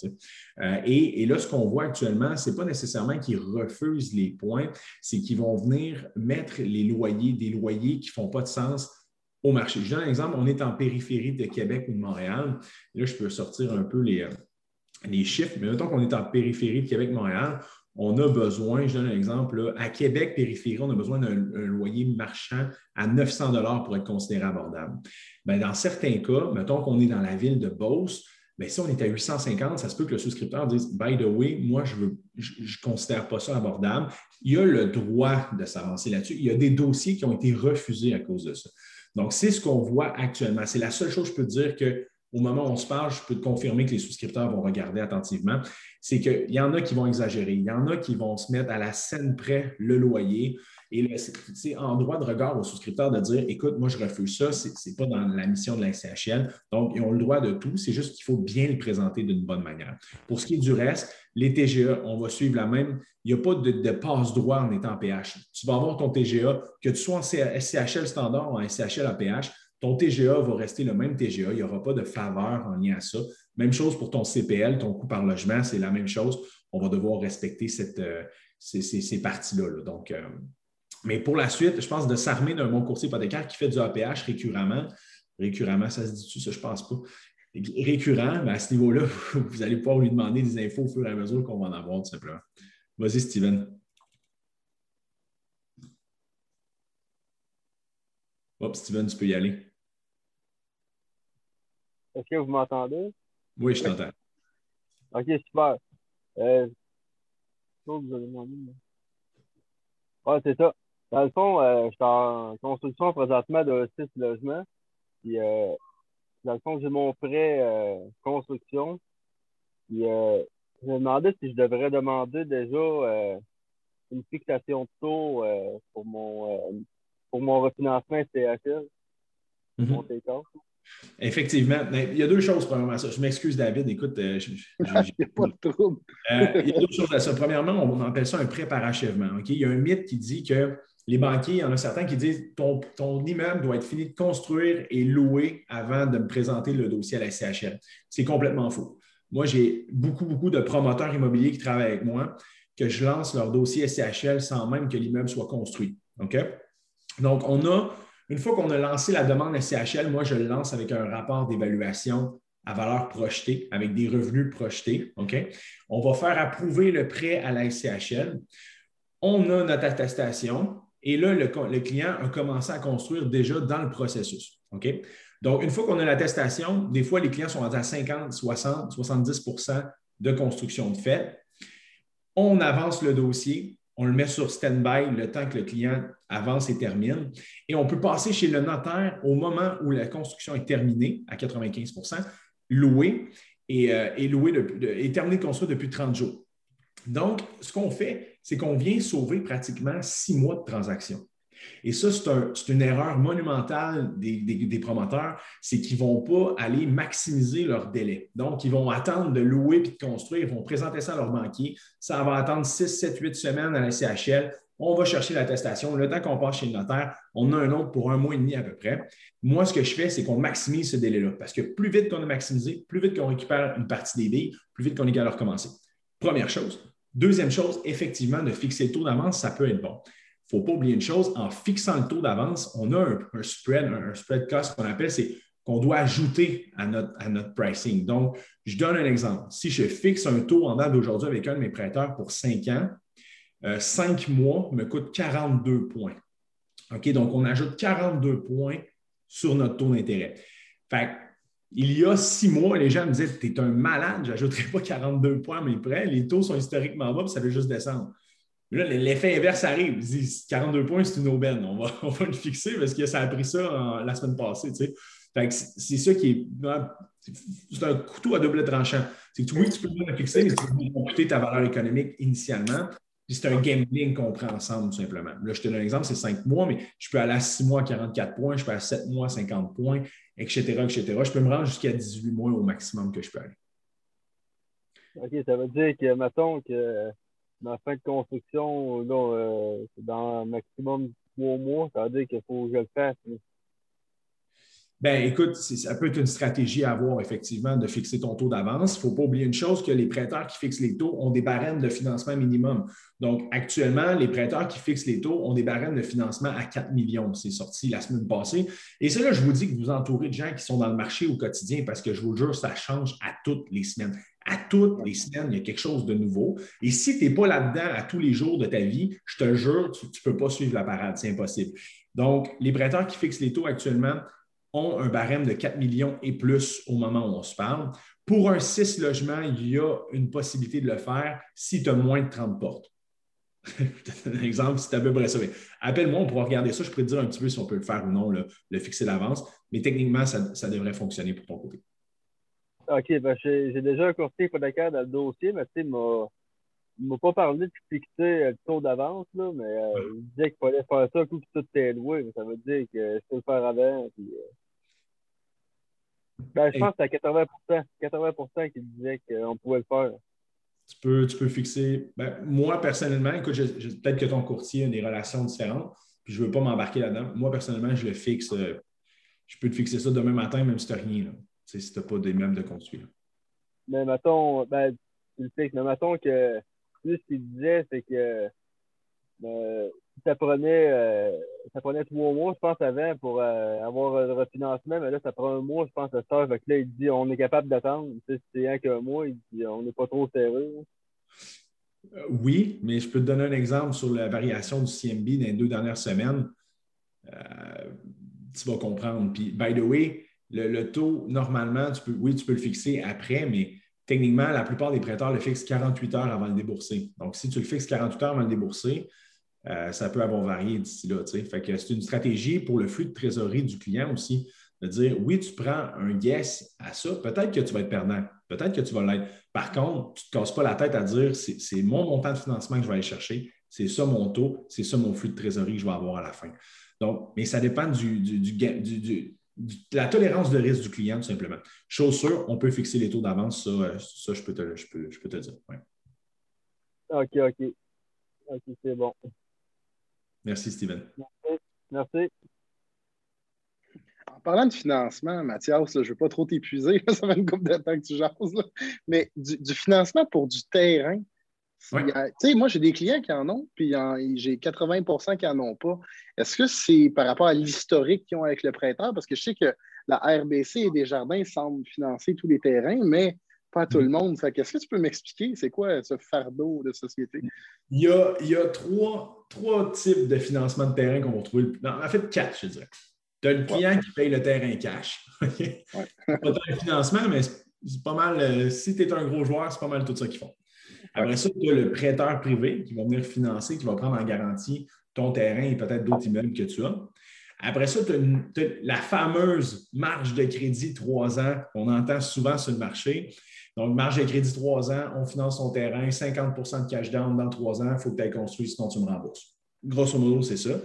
Euh, et, là, ce qu'on voit actuellement, ce n'est pas nécessairement qu'ils refusent les points, c'est qu'ils vont venir mettre les loyers, des loyers qui ne font pas de sens au marché. Je donne un exemple, on est en périphérie de Québec ou de Montréal. Là, je peux sortir un peu les, euh, les chiffres, mais mettons qu'on est en périphérie de Québec-Montréal, on a besoin, je donne un exemple, à Québec, périphérie, on a besoin d'un loyer marchand à 900 pour être considéré abordable. Bien, dans certains cas, mettons qu'on est dans la ville de Beauce, bien, si on est à 850, ça se peut que le souscripteur dise By the way, moi, je ne je, considère pas ça abordable. Il a le droit de s'avancer là-dessus. Il y a des dossiers qui ont été refusés à cause de ça. Donc, c'est ce qu'on voit actuellement. C'est la seule chose que je peux dire que au moment où on se parle, je peux te confirmer que les souscripteurs vont regarder attentivement, c'est qu'il y en a qui vont exagérer, il y en a qui vont se mettre à la scène près le loyer. Et c'est en droit de regard aux souscripteurs de dire écoute, moi, je refuse ça, ce n'est pas dans la mission de la SCHL. Donc, ils ont le droit de tout, c'est juste qu'il faut bien le présenter d'une bonne manière. Pour ce qui est du reste, les TGA, on va suivre la même. Il n'y a pas de, passe-droit en étant PH. Tu vas avoir ton TGA, que tu sois en SCHL standard ou en SCHL APH, ton TGA va rester le même TGA. Il n'y aura pas de faveur en lien à ça. Même chose pour ton CPL, ton coût par logement, c'est la même chose. On va devoir respecter cette, euh, ces, parties-là. Donc, euh, mais pour la suite, je pense de s'armer d'un bon courtier hypothécaire qui fait du APH récurremment. Récurremment, ça se dit-tu, ça, je ne pense pas. Récurrent, mais à ce niveau-là, vous allez pouvoir lui demander des infos au fur et à mesure qu'on va en avoir, tout simplement. Vas-y, Steven. Hop, Steven, tu peux y aller. Est-ce que vous m'entendez? Oui, je t'entends. OK, super. Euh, vous Ouais, c'est ça. Dans le fond, euh, je suis en construction présentement de six logements. Puis, euh, dans le fond, j'ai mon prêt euh, construction. Puis, euh, je me demandais si je devrais demander déjà euh, une fixation de taux pour mon pour mon refinancement CHL. Mon Effectivement. Il y a deux choses, premièrement. Ça. Je m'excuse, David. Écoute, euh, j'ai pas de trouble. Euh, il y a deux choses à ça. Premièrement, on appelle ça un prêt par achèvement. Il y a un mythe qui dit que les banquiers, il y en a certains qui disent ton, ton immeuble doit être fini de construire et loué avant de me présenter le dossier à la CHL. C'est complètement faux. Moi, j'ai beaucoup, beaucoup de promoteurs immobiliers qui travaillent avec moi que je lance leur dossier SCHL sans même que l'immeuble soit construit. Donc, on a, une fois qu'on a lancé la demande SCHL, moi, je le lance avec un rapport d'évaluation à valeur projetée, avec des revenus projetés. On va faire approuver le prêt à la SCHL. On a notre attestation et là, le, client a commencé à construire déjà dans le processus. OK? Donc, une fois qu'on a l'attestation, des fois, les clients sont à 50, 60, 70% de construction de fait. On avance le dossier, on le met sur stand-by le temps que le client avance et termine. Et on peut passer chez le notaire au moment où la construction est terminée à 95% loué et, euh, loué et terminé de construire depuis 30 jours. Donc, ce qu'on fait, c'est qu'on vient sauver pratiquement six mois de transaction. Et ça, c'est une erreur monumentale des, promoteurs, c'est qu'ils ne vont pas aller maximiser leur délai. Donc, ils vont attendre de louer puis de construire, ils vont présenter ça à leur banquier. Ça va attendre 6, 7, 8 semaines à la CHL. On va chercher l'attestation. Le temps qu'on passe chez le notaire, on a un autre pour un mois et demi à peu près. Moi, ce que je fais, c'est qu'on maximise ce délai-là. Parce que plus vite qu'on a maximisé, plus vite qu'on récupère une partie des billes, plus vite qu'on est capable de recommencer. Première chose. Deuxième chose, effectivement, de fixer le taux d'avance, ça peut être bon il ne faut pas oublier une chose, en fixant le taux d'avance, on a un, spread, un, spread cost qu'on appelle, c'est qu'on doit ajouter à notre, à notre pricing. Donc, je donne un exemple. Si je fixe un taux en date d'aujourd'hui avec un de mes prêteurs pour 5 ans, 5 euh, mois me coûte 42 points. OK, donc on ajoute 42 points sur notre taux d'intérêt. Fait il y a six mois, les gens me disaient Tu es un malade, je n'ajouterai pas 42 points à mes prêts, les taux sont historiquement bas, puis ça va juste descendre. Là, l'effet inverse arrive. 42 points, c'est une aubaine. On va, on va le fixer parce que ça a pris ça la semaine passée. c'est ça qui est. C'est un couteau à double tranchant. C'est que oui, tu peux le fixer, mais tu peux computer ta valeur économique initialement. C'est un gambling qu'on prend ensemble, tout simplement. Là, je te donne un exemple, c'est 5 mois, mais je peux aller à 6 mois à 44 points, je peux aller à 7 mois à 50 points, etc., etc. Je peux me rendre jusqu'à 18 mois au maximum que je peux aller. OK, ça veut dire que, mettons que ma fin de construction, euh, c'est dans maximum trois mois. Ça veut dire qu'il faut que je le fasse. Ben, écoute, ça peut être une stratégie à avoir, effectivement, de fixer ton taux d'avance. Il ne faut pas oublier une chose, que les prêteurs qui fixent les taux ont des barèmes de financement minimum. Donc, actuellement, les prêteurs qui fixent les taux ont des barèmes de financement à 4 millions. C'est sorti la semaine passée. Et c'est là, je vous dis que vous entourez de gens qui sont dans le marché au quotidien parce que je vous jure, ça change à toutes les semaines à toutes les semaines, il y a quelque chose de nouveau. Et si tu n'es pas là-dedans à tous les jours de ta vie, je te jure, tu ne peux pas suivre la parade, c'est impossible. Donc, les prêteurs qui fixent les taux actuellement ont un barème de 4 millions et plus au moment où on se parle. Pour un 6 logements, il y a une possibilité de le faire si tu as moins de 30 portes. un exemple, si tu as à peu près ça. Appelle-moi, on pourra regarder ça. Je pourrais te dire un petit peu si on peut le faire ou non, le, fixer d'avance. Mais techniquement, ça devrait fonctionner pour ton côté. OK, ben j'ai déjà un courtier hypothécaire dans le dossier, mais tu sais, il ne m'a pas parlé de fixer le taux d'avance, là, mais euh, il disait qu'il fallait faire ça coup que tout est loué. Mais ça veut dire que je peux le faire avant. Puis, euh... ben, je pense que c'est à 80 80% qui disait qu'on pouvait le faire. Tu peux, tu peux fixer. Ben, moi, personnellement, écoute, peut-être que ton courtier a des relations différentes, puis je ne veux pas m'embarquer là-dedans. Moi, personnellement, je le fixe. Euh, je peux te fixer ça demain matin, même si tu n'as rien. Là si tu n'as pas des meubles de construire. Mais mettons, ben, tu le mais mettons que ce qu'il disait, c'est que ben, ça prenait euh, ça prenait trois mois, je pense, avant pour euh, avoir le refinancement, mais là, ça prend un mois, je pense, à que là, il dit on est capable d'attendre. Si c'est un qu'un mois, il dit on n'est pas trop serré. Euh, oui, mais je peux te donner un exemple sur la variation du CMB dans les deux dernières semaines. tu vas comprendre. Puis, by the way, le, taux, normalement, tu peux, oui, tu peux le fixer après, mais techniquement, la plupart des prêteurs le fixent 48 heures avant de le débourser. Donc, si tu le fixes 48 heures avant de le débourser, euh, ça peut avoir varié d'ici là. Fait que c'est une stratégie pour le flux de trésorerie du client aussi, de dire oui, tu prends un yes à ça, peut-être que tu vas être perdant, peut-être que tu vas l'être. Par contre, tu ne te casses pas la tête à dire c'est mon montant de financement que je vais aller chercher, c'est ça mon taux, c'est ça mon flux de trésorerie que je vais avoir à la fin. Donc, mais ça dépend du, du, du la tolérance de risque du client, tout simplement. Chose sûre, on peut fixer les taux d'avance, ça, euh, ça je, peux te, je, peux, je peux te dire. OK, OK. OK, c'est bon. Merci, Steven. Merci. En parlant de financement, Mathias, je ne veux pas trop t'épuiser, ça fait une couple de temps que tu jases, mais du, financement pour du terrain, moi, j'ai des clients qui en ont, puis j'ai 80% qui n'en ont pas. Est-ce que c'est par rapport à l'historique qu'ils ont avec le prêteur? Parce que je sais que la RBC et Desjardins semblent financer tous les terrains, mais pas tout le monde. Est-ce que tu peux m'expliquer c'est quoi ce fardeau de société? Il y a, il y a trois, trois, types de financement de terrain qu'on va trouver. en fait, quatre, je dirais. Tu as le client qui paye le terrain cash. pas tant de financement, mais c'est pas mal. Euh, si tu es un gros joueur, c'est pas mal tout ça qu'ils font. Après ça, tu as le prêteur privé qui va venir financer, qui va prendre en garantie ton terrain et peut-être d'autres immeubles que tu as. Après ça, tu as, la fameuse marge de crédit trois ans qu'on entend souvent sur le marché. Donc, marge de crédit 3 ans, on finance ton terrain, 50% de cash down dans 3 ans, il faut que tu aies construit, sinon tu me rembourses. Grosso modo, c'est ça.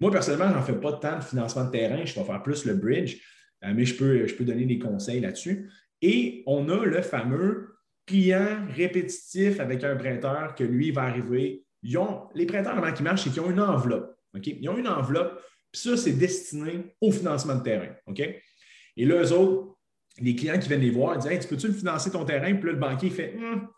Moi, personnellement, je n'en fais pas tant de financement de terrain, je vais faire plus le bridge, euh, mais je peux, je peux donner des conseils là-dessus. Et on a le fameux client répétitif avec un prêteur que lui va arriver. Ils ont, les prêteurs, comment ils marchent, c'est qu'ils ont une enveloppe. Ils ont une enveloppe, puis ça, c'est destiné au financement de terrain. Et là, eux autres, les clients qui viennent les voir, ils disent Tu peux-tu me financer ton terrain? Puis là, le banquier fait hum,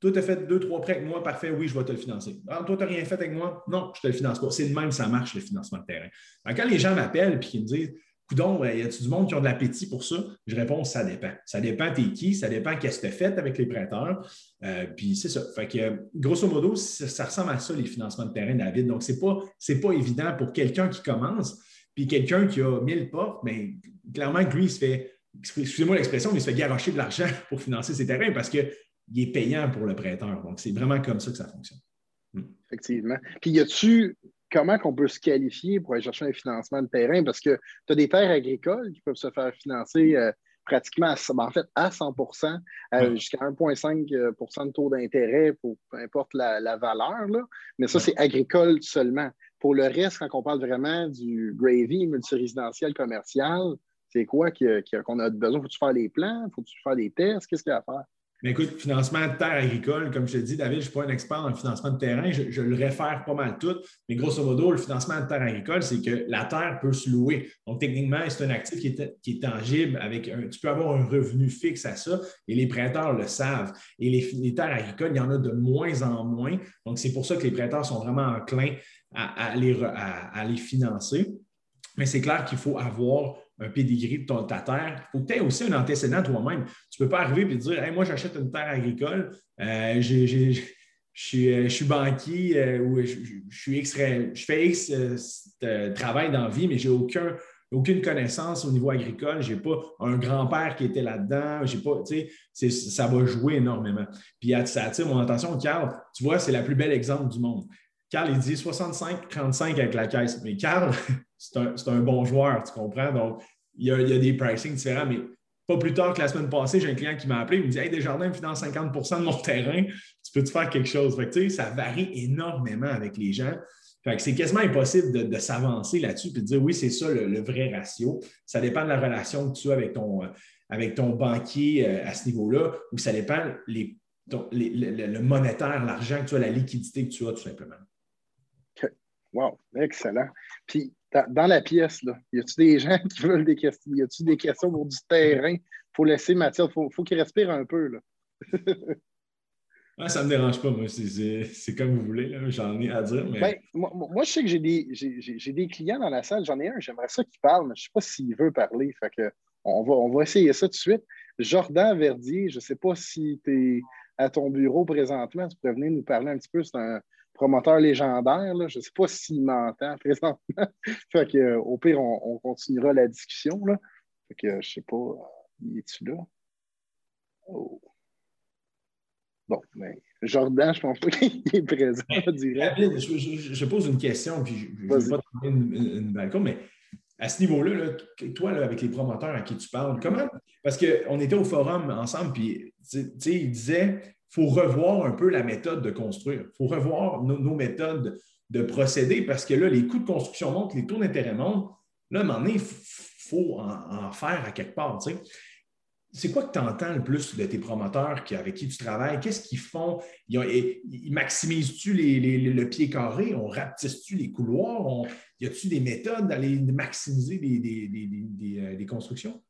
Toi, tu as fait deux, trois prêts avec moi, parfait, oui, je vais te le financer. Ah, toi, tu n'as rien fait avec moi? Non, je ne te le finance pas. C'est de même ça marche, le financement de terrain. quand les gens m'appellent et me disent Coudon, y a-t-il du monde qui ont de l'appétit pour ça? Je réponds, ça dépend. Ça dépend t'es qui, ça dépend qu'est-ce que tu fait avec les prêteurs. Euh, puis c'est ça. Fait que, grosso modo, ça, ressemble à ça, les financements de terrain, David. Donc, ce n'est pas, pas évident pour quelqu'un qui commence, puis quelqu'un qui a mille portes, mais clairement lui, il se fait, excusez-moi l'expression, mais il se fait garocher de l'argent pour financer ses terrains parce qu'il est payant pour le prêteur. Donc, c'est vraiment comme ça que ça fonctionne. Hmm. Effectivement. Puis, y a-tu comment on peut se qualifier pour aller chercher un financement de terrain? Parce que tu as des terres agricoles qui peuvent se faire financer euh, pratiquement à, ben, en fait, à 100 euh, jusqu'à 1,5% euh, de taux d'intérêt pour peu importe la, valeur. Là. Mais ça, c'est agricole seulement. Pour le reste, quand on parle vraiment du gravy multirésidentiel commercial, c'est quoi qu'on a besoin? Faut-tu faire les plans? Faut-tu faire des tests? Qu'est-ce qu'il y a à faire? Mais écoute, financement de terre agricole, comme je te dis, David, je ne suis pas un expert le financement de terrain, je, le réfère pas mal tout, mais grosso modo, le financement de terre agricole, c'est que la terre peut se louer. Donc, techniquement, c'est un actif qui est, tangible, avec tu peux avoir un revenu fixe à ça, et les prêteurs le savent. Et les, terres agricoles, il y en a de moins en moins. Donc, c'est pour ça que les prêteurs sont vraiment enclins à, à les financer. Mais c'est clair qu'il faut avoir un pedigree de ton, ta terre. Il faut que tu aies aussi un antécédent toi-même. Tu ne peux pas arriver et dire Moi, j'achète une terre agricole, euh, je, suis, banquier euh, ou je, fais X euh, travail dans la vie, mais je n'ai aucun, aucune connaissance au niveau agricole. Je n'ai pas un grand-père qui était là-dedans. J'ai pas, ça va jouer énormément. Puis ça attire mon attention. Carl, tu vois, c'est le plus bel exemple du monde. Carl, il dit 65-35 avec la caisse. Mais Carl, c'est un, bon joueur, tu comprends? Donc, il y, a, des pricing différents, mais pas plus tard que la semaine passée, j'ai un client qui m'a appelé, il me dit Hey, Desjardins me finance 50% de mon terrain, tu peux-tu faire quelque chose? Fait ça varie énormément avec les gens. c'est quasiment impossible de, s'avancer là-dessus et de dire oui, c'est ça le, vrai ratio. Ça dépend de la relation que tu as avec ton, avec ton banquier euh, à ce niveau-là, ou ça dépend les, le monétaire, l'argent que tu as, la liquidité que tu as, tout simplement. Wow, excellent. Puis, dans, la pièce, là, y a-tu des gens qui veulent des questions? Y a-tu des questions pour du terrain? Il faut laisser Mathilde, il faut, qu'il respire un peu. Là. ça ne me dérange pas, moi. C'est comme vous voulez. J'en ai à dire. Mais... Ben, moi, je sais que j'ai des, des, clients dans la salle. J'en ai un, j'aimerais ça qu'il parle, mais je ne sais pas s'il veut parler. Fait que on, va, on va essayer ça tout de suite. Jordan Verdier, je ne sais pas si tu es à ton bureau présentement. Tu pourrais venir nous parler un petit peu. C'est un, promoteur légendaire. Je ne sais pas s'il m'entend présentement. fait que, euh, au pire, on, continuera la discussion. Là. Fait que, je ne sais pas, euh, es-tu là? Oh. Bon, mais Jordan, je ne pense pas qu'il est présent direct. Je, pose une question, puis je ne vais pas te une, une, balcon, mais à ce niveau-là, toi, avec les promoteurs à qui tu parles, comment? Parce qu'on était au forum ensemble, puis il disait faut revoir un peu la méthode de construire. Il faut revoir nos, méthodes de procéder parce que là, les coûts de construction montent, les taux d'intérêt montent. Là, à un moment donné, il faut en, faire à quelque part. C'est quoi que tu entends le plus de tes promoteurs avec qui tu travailles? Qu'est-ce qu'ils font? Ils, maximises-tu le pied carré? On rapetisse-tu les couloirs? y a-tu des méthodes d'aller maximiser des euh, constructions?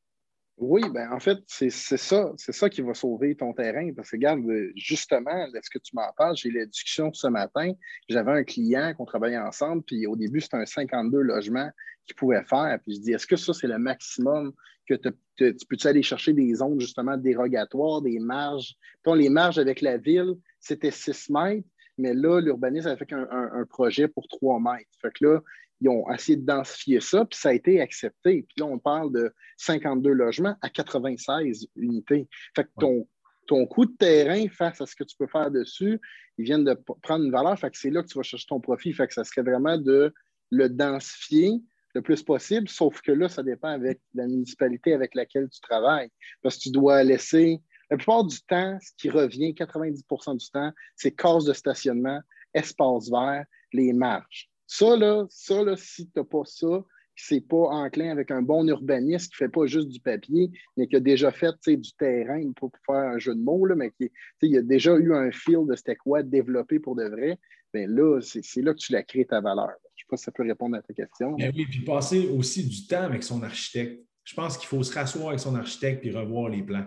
Oui, ben en fait, c'est ça, c'est ça qui va sauver ton terrain. Parce que regarde, justement, est-ce que tu m'en parles? J'ai eu la discussion ce matin. J'avais un client qu'on travaillait ensemble, puis au début, c'était un 52 logements qu'il pouvait faire. Puis je dis, est-ce que ça, c'est le maximum que tu peux-tu aller chercher des zones justement dérogatoires, des marges? Puis les marges avec la ville, c'était 6 mètres, mais là, l'urbanisme a fait un, projet pour 3 mètres. Fait que là, ils ont essayé de densifier ça, puis ça a été accepté. Puis là, on parle de 52 logements à 96 unités. Fait que ton, ton coût de terrain face à ce que tu peux faire dessus, ils viennent de prendre une valeur. Fait que c'est là que tu vas chercher ton profit. Fait que ça serait vraiment de le densifier le plus possible, sauf que là, ça dépend avec la municipalité avec laquelle tu travailles. Parce que tu dois laisser La plupart du temps, ce qui revient 90% du temps, c'est cause de stationnement, espace vert, les marges. Ça, là, ça, là, si tu n'as pas ça, c'est pas enclin avec un bon urbaniste qui ne fait pas juste du papier, mais qui a déjà fait du terrain, pour faire un jeu de mots, là, mais qui a déjà eu un fil de c'était quoi développé pour de vrai, bien là, c'est là que tu la crées ta valeur. Je ne sais pas si ça peut répondre à ta question. Ben oui, puis passer aussi du temps avec son architecte. Je pense qu'il faut se rasseoir avec son architecte et revoir les plans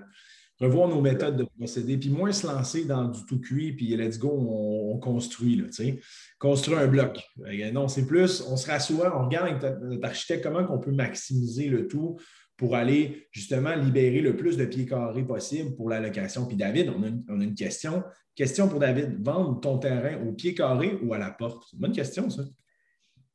revoir nos méthodes de procéder, puis moins se lancer dans du tout cuit, puis let's go, on, construit, là, construire un bloc. Non, c'est plus, on se rassoit, on regarde avec notre architecte comment on peut maximiser le tout pour aller justement libérer le plus de pieds carrés possible pour la location. Puis David, on a, une, on a une question. Question pour David, vendre ton terrain au pied carré ou à la porte? Bonne question, ça.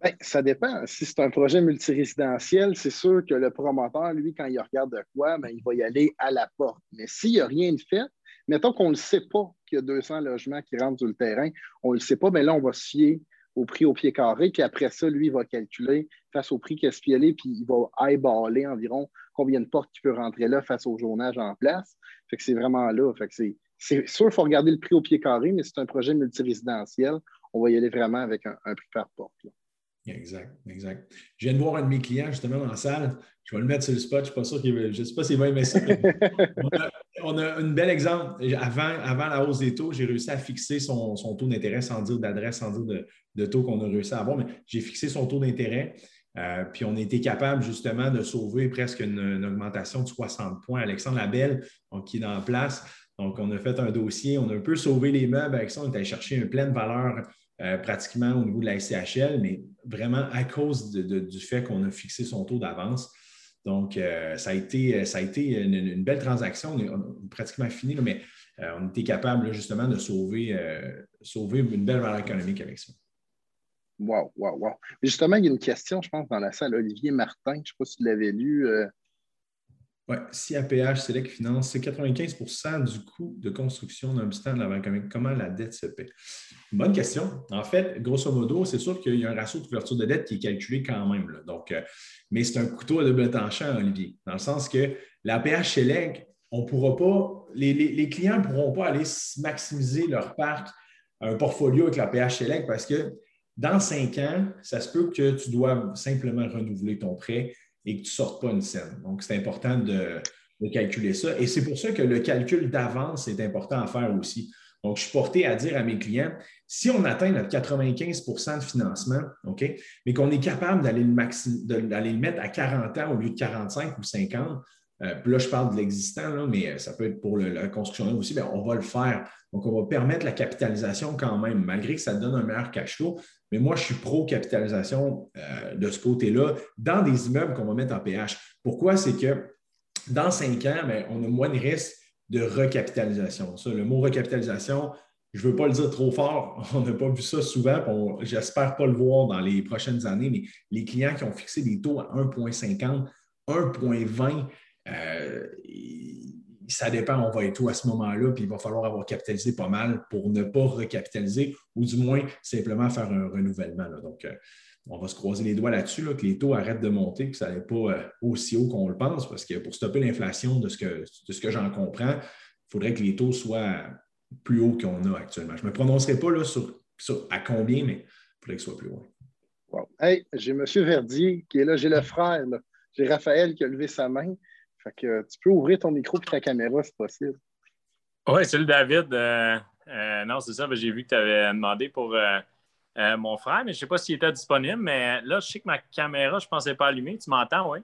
Bien, ça dépend. Si c'est un projet multirésidentiel, c'est sûr que le promoteur, lui, quand il regarde de quoi, bien, il va y aller à la porte. Mais s'il n'y a rien de fait, mettons qu'on ne sait pas qu'il y a 200 logements qui rentrent sur le terrain, on ne le sait pas, mais là, on va se fier au prix au pied carré, puis après ça, lui, il va calculer face au prix qu'il a puis il va eyeballer environ combien de portes il peut rentrer là face au journage en place. Fait que c'est vraiment là. Fait que c'est, sûr qu'il faut regarder le prix au pied carré, mais c'est un projet multirésidentiel. On va y aller vraiment avec un, prix par porte. Exact, exact. Je viens de voir un de mes clients justement dans la salle. Je vais le mettre sur le spot. Je ne suis pas sûr qu'il Je ne sais pas s'il va aimer ça. on, a, un bel exemple. Avant, avant la hausse des taux, j'ai réussi à fixer son, taux d'intérêt sans dire d'adresse, sans dire de, taux qu'on a réussi à avoir, mais j'ai fixé son taux d'intérêt. Euh, puis on a été capable justement de sauver presque une, augmentation de 60 points. Alexandre Labelle, qui est dans place. Donc, on a fait un dossier, on a un peu sauvé les meubles avec ça. On est allé chercher une pleine valeur euh, pratiquement au niveau de la SCHL, mais vraiment à cause du fait qu'on a fixé son taux d'avance. Donc, euh, ça, a été, ça a été une, belle transaction. On est, pratiquement fini, mais euh, on était capable justement de sauver, sauver une belle valeur économique avec ça. Wow, wow, wow. Justement, il y a une question, je pense, dans la salle. Olivier Martin, je ne sais pas si tu l'avais lu. Oui, si APH Select finance, c'est 95% du coût de construction d'un stand de la banque. Comment la dette se paie? Bonne question. En fait, grosso modo, c'est sûr qu'il y a un ratio de couverture de dette qui est calculé quand même. Donc, euh, mais c'est un couteau à double tranchant, Olivier, dans le sens que l'APH Select, on pourra pas, les, clients ne pourront pas aller maximiser leur parc, un portfolio avec l'APH Select parce que dans cinq ans, ça se peut que tu dois simplement renouveler ton prêt et que tu ne sortes pas une scène. Donc, c'est important de, calculer ça. Et c'est pour ça que le calcul d'avance est important à faire aussi. Donc, je suis porté à dire à mes clients, si on atteint notre 95% de financement, OK, mais qu'on est capable d'aller le, le, mettre à 40 ans au lieu de 45 ou 50, euh, là, je parle de l'existant, mais ça peut être pour la construction aussi, bien, on va le faire. Donc, on va permettre la capitalisation quand même, malgré que ça donne un meilleur cash flow. Mais moi, je suis pro-capitalisation euh, de ce côté-là dans des immeubles qu'on va mettre en PH. Pourquoi? C'est que dans cinq ans, ben, on a moins de risques de recapitalisation. Ça, le mot recapitalisation, je ne veux pas le dire trop fort, on n'a pas vu ça souvent, j'espère pas le voir dans les prochaines années, mais les clients qui ont fixé des taux à 1,50, 1,20, euh, ça dépend, on va être où à ce moment-là, puis il va falloir avoir capitalisé pas mal pour ne pas recapitaliser ou du moins simplement faire un renouvellement. Donc, euh, on va se croiser les doigts là-dessus, que les taux arrêtent de monter, que ça n'est pas euh, aussi haut qu'on le pense, parce que pour stopper l'inflation, de ce que, que j'en comprends, il faudrait que les taux soient plus hauts qu'on a actuellement. Je ne me prononcerai pas là, sur, à combien, mais il faudrait qu'ils soient plus hauts. Hey, j'ai M. Verdier qui est là, j'ai le frère, j'ai Raphaël qui a levé sa main. Fait que tu peux ouvrir ton micro et ta caméra si possible. Oui, salut David. Euh, euh, non, c'est ça, j'ai vu que tu avais demandé pour euh, mon frère, mais je ne sais pas s'il était disponible, mais là, je sais que ma caméra, je ne pensais pas allumer. Tu m'entends, oui?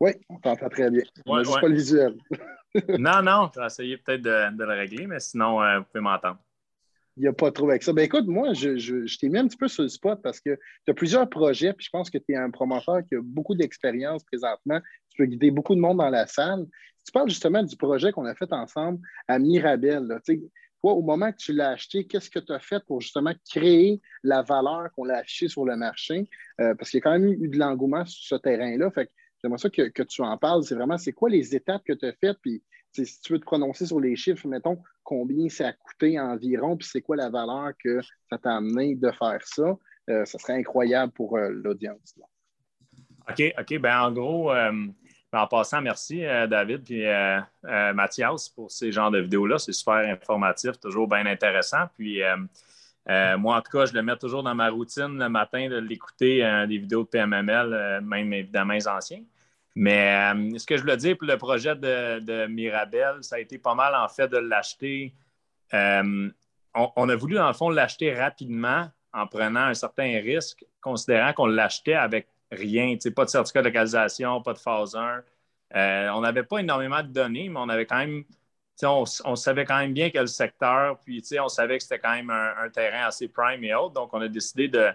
Oui, on t'entend très bien. Ouais, pas le visuel. non, non, tu vas essayer peut-être de, de, le régler, mais sinon, vous pouvez m'entendre il n'y a pas trop avec ça. Ben écoute, moi, je, t'ai mis un petit peu sur le spot parce que tu as plusieurs projets, puis je pense que tu es un promoteur qui a beaucoup d'expérience présentement. Tu peux guider beaucoup de monde dans la salle. Tu parles justement du projet qu'on a fait ensemble à Mirabel. Toi, au moment que tu l'as acheté, qu'est-ce que tu as fait pour justement créer la valeur qu'on a affichée sur le marché? Euh, parce qu'il y a quand même eu de l'engouement sur ce terrain-là. Fait que j'aimerais ça que, que, tu en parles. C'est vraiment, c'est quoi les étapes que tu as faites? Puis si tu veux te prononcer sur les chiffres, mettons combien ça a coûté environ, puis c'est quoi la valeur que ça t'a amené de faire ça, euh, ça serait incroyable pour euh, l'audience. OK, OK. Ben, en gros, euh, en passant, merci David et Mathias pour ces genres de vidéos-là. C'est super informatif, toujours bien intéressant. Puis moi, en tout cas, je le mets toujours dans ma routine le matin de l'écouter des vidéos de PMML, même évidemment les anciens. Mais ce que je voulais dire pour le projet de, de Mirabel, ça a été pas mal en fait de l'acheter on, a voulu, dans le fond, l'acheter rapidement en prenant un certain risque, considérant qu'on l'achetait avec rien, pas de certificat de localisation, pas de phase 1. Euh, on n'avait pas énormément de données, mais on avait quand même, on, savait quand même bien quel secteur, puis on savait que c'était quand même un, terrain assez prime et autres. Donc, on a décidé de,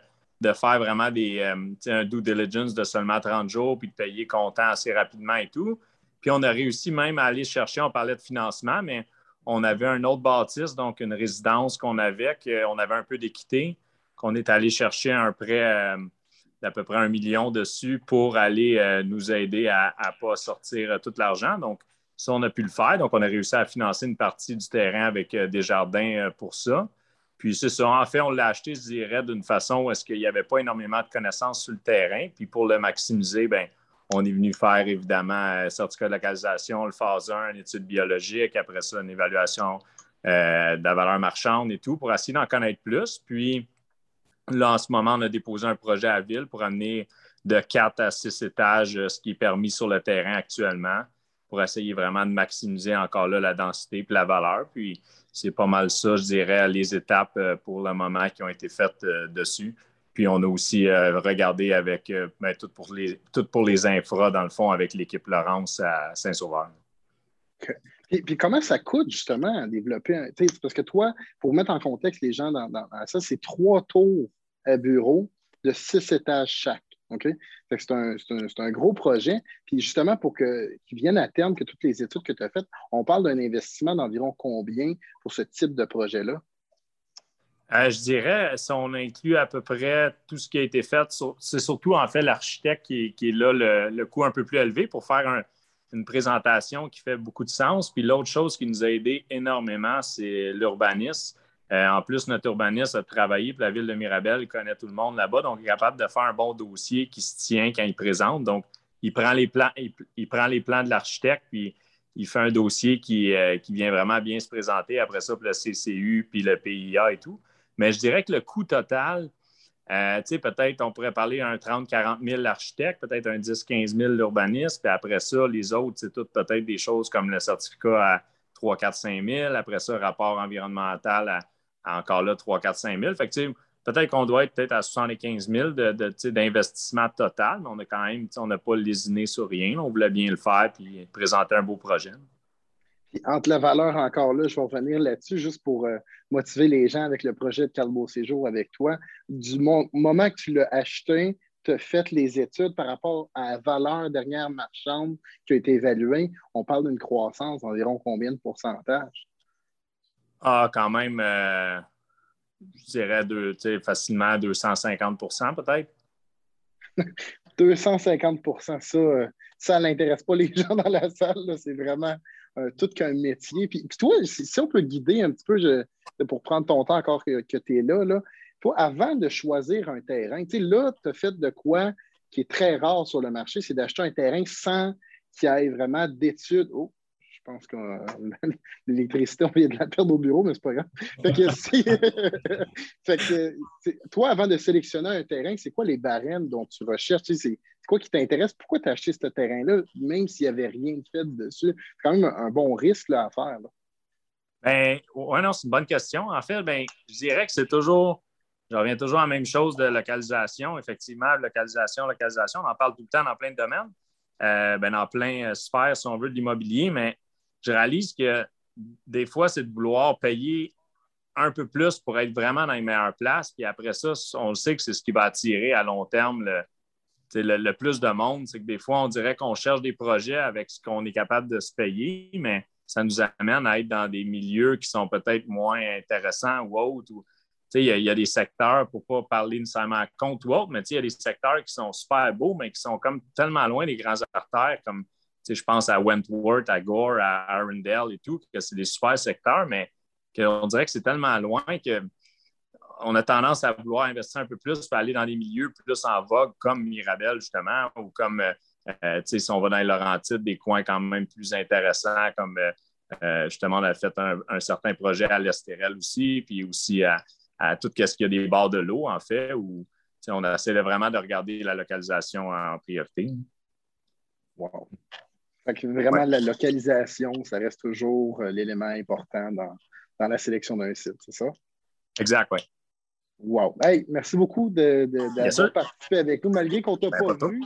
faire vraiment des, euh, un due diligence de seulement 30 jours, puis de payer comptant assez rapidement et tout. Puis on a réussi même à aller chercher, on parlait de financement, mais on avait un autre bâtisse, donc une résidence qu'on avait, qu'on avait un peu d'équité, qu'on est allé chercher un prêt euh, d'à peu près un million dessus pour aller euh, nous aider à ne pas sortir euh, tout l'argent. Donc, ça, on a pu le faire. Donc, on a réussi à financer une partie du terrain avec des jardins pour ça. Puis, c'est ça. En fait, on l'a acheté, je dirais, d'une façon où est-ce qu'il n'y avait pas énormément de connaissances sur le terrain. Puis, pour le maximiser, bien, on est venu faire évidemment un certificat de localisation, le phase 1, une étude biologique, après ça, une évaluation euh, de la valeur marchande et tout, pour essayer d'en connaître plus. Puis là, en ce moment, on a déposé un projet à ville pour amener de 4 à 6 étages euh, ce qui est permis sur le terrain actuellement, pour essayer vraiment de maximiser encore là la densité et la valeur. Puis c'est pas mal ça, je dirais, les étapes euh, pour le moment qui ont été faites dessus. Puis on a aussi euh, regardé avec euh, ben, tout, pour les, tout pour les infras, dans le fond, avec l'équipe Laurence à Saint-Sauveur. Puis, comment ça coûte justement à développer un. Parce que toi, pour mettre en contexte les gens dans, ça, c'est trois tours à bureau de six étages chaque. OK? C'est un, un, gros projet. Puis justement, pour qu'il vienne à terme, que toutes les études que tu as faites, on parle d'un investissement d'environ combien pour ce type de projet-là? Euh, je dirais, si on inclut à peu près tout ce qui a été fait, c'est surtout en fait l'architecte qui, est là le, coût un peu plus élevé pour faire une présentation qui fait beaucoup de sens. Puis l'autre chose qui nous a aidé énormément, c'est l'urbanisme. Euh, en plus, notre urbaniste a travaillé pour la ville de Mirabel, connaît tout le monde là-bas, donc il est capable de faire un bon dossier qui se tient quand il présente. Donc, il prend les plans, il, prend les plans de l'architecte, puis il fait un dossier qui, euh, qui, vient vraiment bien se présenter. Après ça, pour le CCU, puis le PIA et tout. Mais je dirais que le coût total, euh, peut-être on pourrait parler un 30-40 000 l'architecte, peut-être un 10-15 000 l'urbaniste, puis après ça, les autres, c'est tout peut-être des choses comme le certificat à 3 4 5 000, après ça, rapport environnemental à, encore là 3 4 5 000. Fait que, peut-être qu'on doit être peut-être à 75 000 d'investissement total, mais on a quand même, on n'a pas lésiné sur rien. On voulait bien le faire puis présenter un beau projet entre la valeur encore là, je vais revenir là-dessus juste pour euh, motiver les gens avec le projet de Calbo Séjour avec toi. Du moment que tu l'as acheté, tu as fait les études par rapport à la valeur dernière marchande qui a été évaluée, on parle d'une croissance d'environ combien de pourcentage? Ah, quand même, euh, je dirais facilement 250% peut-être. 250% ça, euh, ça n'intéresse pas les gens dans la salle. C'est vraiment tout qu'un métier. Puis, toi, si, on peut guider un petit peu, pour prendre ton temps encore que, tu es là, avant de choisir un terrain, là, tu as fait de quoi qui est très rare sur le marché, c'est d'acheter un terrain sans qu'il y ait vraiment d'études. Oh, pense que l'électricité, on vient de la perdre au bureau, mais c'est pas grave. Fait que, toi, avant de sélectionner un terrain, c'est quoi les barèmes dont tu recherches? c'est quoi qui t'intéresse? Pourquoi tu as acheté ce terrain-là, même s'il n'y avait rien de fait dessus? C'est quand même un, bon risque à faire. Ben, oui, non, c'est une bonne question. En fait, ben, je dirais que c'est toujours, je reviens toujours à la même chose de localisation. Effectivement, localisation, localisation, on en parle tout le temps dans plein de domaines, euh, ben, dans plein de sphères, si on veut, de l'immobilier, mais je réalise que des fois, c'est de vouloir payer un peu plus pour être vraiment dans les meilleures places. Puis après ça, on le sait que c'est ce qui va attirer à long terme le, plus de monde, c'est que des fois, on dirait qu'on cherche des projets avec ce qu'on est capable de se payer, mais ça nous amène à être dans des milieux qui sont peut-être moins intéressants ou autres. il y, a des secteurs, pour ne pas parler nécessairement contre ou autre, mais il y a des secteurs qui sont super beaux, mais qui sont comme tellement loin des grands artères, comme je pense à Wentworth, à Gore, à Arundel et tout, que c'est des super secteurs, mais qu'on dirait que c'est tellement loin que on a tendance à vouloir investir un peu plus pour aller dans des milieux plus en vogue, comme Mirabel, justement, ou comme euh, si on va dans les Laurentides, des coins quand même plus intéressants, comme justement, on a fait un, certain projet à l'Estérel aussi, puis aussi à, tout ce qu'il y a des bords de l'eau, en fait, où on essaie vraiment de regarder la localisation en priorité. Wow. Vraiment, la localisation, ça reste toujours l'élément important dans, dans la sélection d'un site, c'est ça? Exact, oui. Wow. Hey, merci beaucoup d'avoir participé avec nous, malgré qu'on ne t'a ben, pas, vu.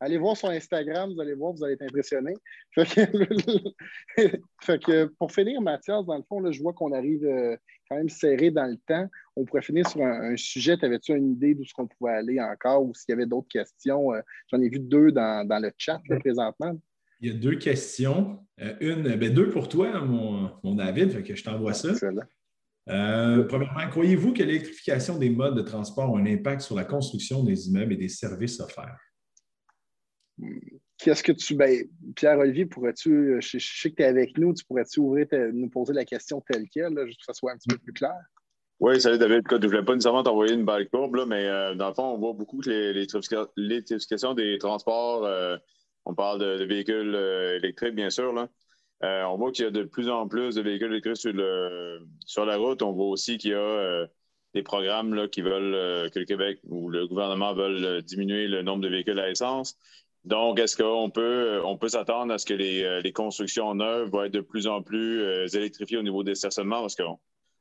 Allez voir son Instagram, vous allez voir, vous allez être impressionné. Fait que, pour finir, Mathias, dans le fond, là, je vois qu'on arrive euh, quand même serré dans le temps. On pourrait finir sur un, sujet. Avais-tu une idée d'où ce qu'on pouvait aller encore ou s'il y avait d'autres questions? Euh, j'en ai vu deux dans, le chat présentement. Il y a deux questions. Euh, une, ben deux pour toi, mon, David, fait que je t'envoie ça. Euh, premièrement, croyez-vous que l'électrification des modes de transport a un impact sur la construction des immeubles et des services offerts? Qu'est-ce que tu. Ben, Pierre-Olivier, pourrais-tu. Je, sais que tu es avec nous, tu pourrais-tu ouvrir, nous poser la question telle qu'elle, juste pour que ça soit un petit peu plus clair? Oui, salut David. Je ne voulais pas nécessairement t'envoyer une balle courbe, mais euh, dans le fond, on voit beaucoup que l'électrification des transports on parle de, véhicules euh, électriques, bien sûr. Euh, on voit qu'il y a de plus en plus de véhicules électriques sur, la route. On voit aussi qu'il y a euh, des programmes qui veulent que le Québec ou le gouvernement veulent diminuer le nombre de véhicules à essence. Donc, est-ce qu'on peut, on peut s'attendre à ce que les, constructions neuves vont être de plus en plus électrifiées au niveau des stationnements? Parce qu'on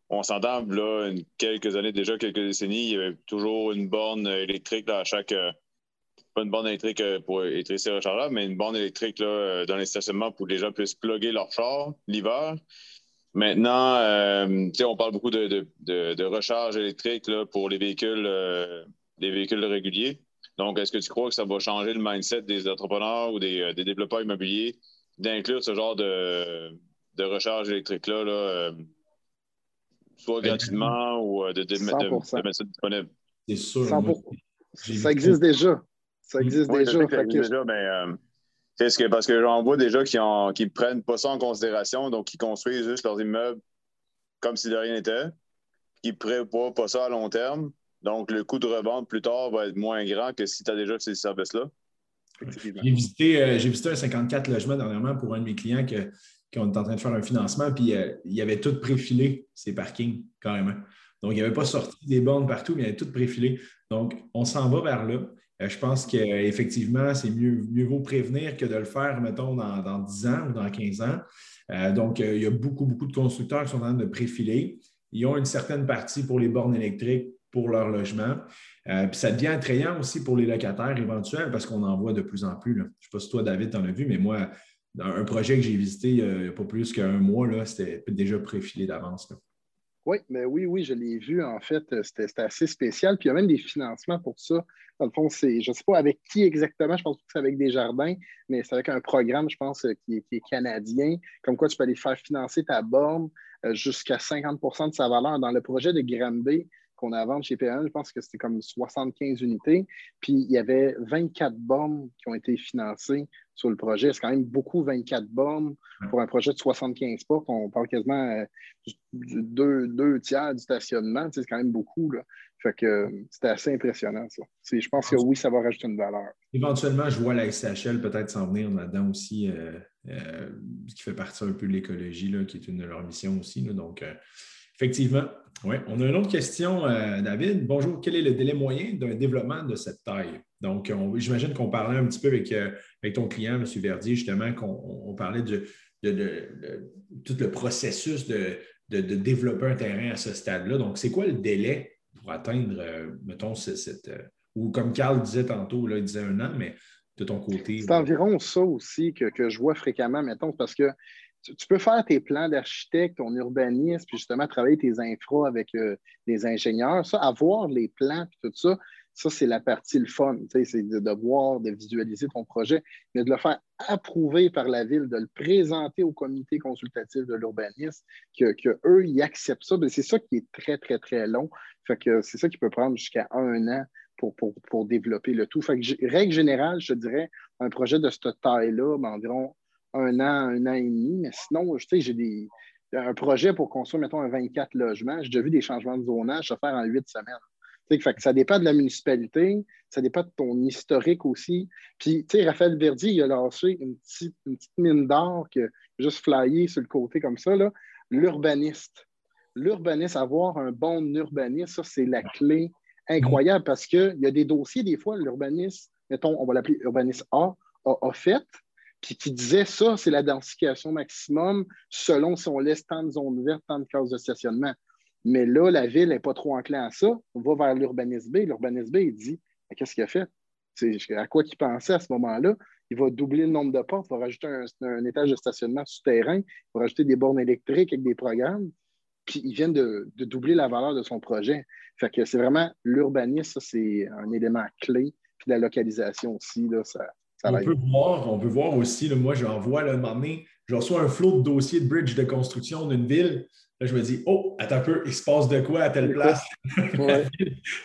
on, s'entend, là, quelques années déjà, quelques décennies, il y avait toujours une borne électrique à chaque pas une borne électrique euh, pour électricité rechargeable, mais une borne électrique là, euh, dans les stationnements pour que les gens puissent plugger leur char l'hiver. Maintenant, euh, on parle beaucoup de, recharge électrique là, pour les véhicules, les véhicules réguliers. Donc, est-ce que tu crois que ça va changer le mindset des entrepreneurs ou des, développeurs immobiliers d'inclure ce genre de, recharge électrique-là, soit gratuitement ou de, mettre ça disponible? C'est sûr. Ça existe déjà. Ça existe déjà. Ça existe déjà, mais euh, ce que, parce que j'en vois déjà qui ne qui prennent pas ça en considération, donc qui construisent juste leurs immeubles comme si de rien n'était, qui ne prévoient pas ça à long terme. Donc, le coût de revente plus tard va être moins grand que si tu as déjà ces services-là. J'ai visité, euh, visité, un 54 logements dernièrement pour un de mes clients qui est en train de faire un financement, puis euh, il y avait tout préfilé, ces parkings, carrément. Donc, il n'y avait pas sorti des bornes partout, mais il y avait tout préfilé. Donc, on s'en va vers là. Euh, je pense qu'effectivement, c'est mieux, mieux vaut prévenir que de le faire, mettons, dans, 10 ans ou dans 15 ans. Euh, donc, euh, il y a beaucoup, beaucoup de constructeurs qui sont en train de préfiler. Ils ont une certaine partie pour les bornes électriques pour leur logement. puis ça devient attrayant aussi pour les locataires éventuels parce qu'on en voit de plus en plus. Je ne sais pas si toi, David, tu en as vu, mais moi, dans un projet que j'ai visité il n'y a pas plus qu'un mois, c'était déjà préfilé d'avance. Oui, mais oui, oui, je l'ai vu. En fait, c'était assez spécial. Puis il y a même des financements pour ça. Dans le fond, c'est, je ne sais pas avec qui exactement, je pense que c'est avec des jardins, mais c'est avec un programme, je pense, qui est, canadien, comme quoi tu peux aller faire financer ta borne euh, jusqu'à 50% de sa valeur. Dans le projet de Granby qu'on a vendu chez PN, je pense que c'était comme 75 unités. Puis il y avait 24 bornes qui ont été financées sur le projet. C'est quand même beaucoup, 24 bornes pour un projet de 75 portes. On parle quasiment euh, du deux, tiers du stationnement. c'est quand même beaucoup. Là. Fait que euh, c'était assez impressionnant, ça. Je pense que oui, ça va rajouter une valeur. Éventuellement, je vois la SHL peut-être s'en venir là-dedans aussi, euh, ce qui fait partie un peu de l'écologie, qui est une de leurs missions aussi. donc, effectivement, oui. On a une autre question, David. Bonjour, quel est le délai moyen d'un développement de cette taille? Donc, j'imagine qu'on parlait un petit peu avec, euh, ton client, M. Verdier, justement, qu'on parlait de, tout le processus de, développer un terrain à ce stade-là. Donc, c'est quoi le délai pour atteindre, euh, mettons, cette. Euh, ou comme Carl disait tantôt, là, il disait un an, mais de ton côté. C'est environ ça aussi que, je vois fréquemment, mettons, parce que tu, peux faire tes plans d'architecte, ton urbanisme, puis justement travailler tes infras avec les ingénieurs. Ça, avoir les plans, puis tout ça, ça, c'est la partie le fun, c'est de, voir, de visualiser ton projet, mais de le faire approuver par la ville, de le présenter au comité consultatif de l'urbanisme, que, eux, ils acceptent ça. C'est ça qui est très, très, très long. Fait que c'est ça qui peut prendre jusqu'à un an pour, pour, développer le tout. Fait que, règle générale, je dirais, un projet de cette taille-là, ben, environ un an, un an et demi. Mais sinon, je sais, j'ai des, un projet pour construire, mettons, un 24 logements. J'ai déjà vu des changements de zonage se faire en huit semaines Fait que ça dépend de la municipalité, ça dépend de ton historique aussi. Puis, tu sais, Raphaël Verdi, il a lancé une petite, une petite mine d'or qui a juste flyé sur le côté comme ça, l'urbaniste. L'urbaniste, avoir un bon urbaniste, ça, c'est la clé incroyable parce qu'il y a des dossiers, des fois, l'urbaniste, mettons, on va l'appeler urbaniste A, a, fait, puis qui disait ça, c'est la densification maximum selon si on laisse tant de zones vertes, tant de cases de stationnement. Mais là, la ville n'est pas trop enclin à ça. On va vers l'urbanisme B. L'urbanisme B, il dit qu'est-ce qu'il a fait? À quoi il pensait à ce moment-là? Il va doubler le nombre de portes, il va rajouter un, étage de stationnement souterrain, il va rajouter des bornes électriques avec des programmes. Puis il vient de, doubler la valeur de son projet. Fait que c'est vraiment l'urbanisme, c'est un élément clé. Puis la localisation aussi, là, ça, on, peut voir, on peut voir aussi, moi j'en vois, là, un moment donné, je reçois un flot de dossiers de bridge de construction d'une ville. Là, je me dis, oh, attends un peu, il se passe de quoi à telle place?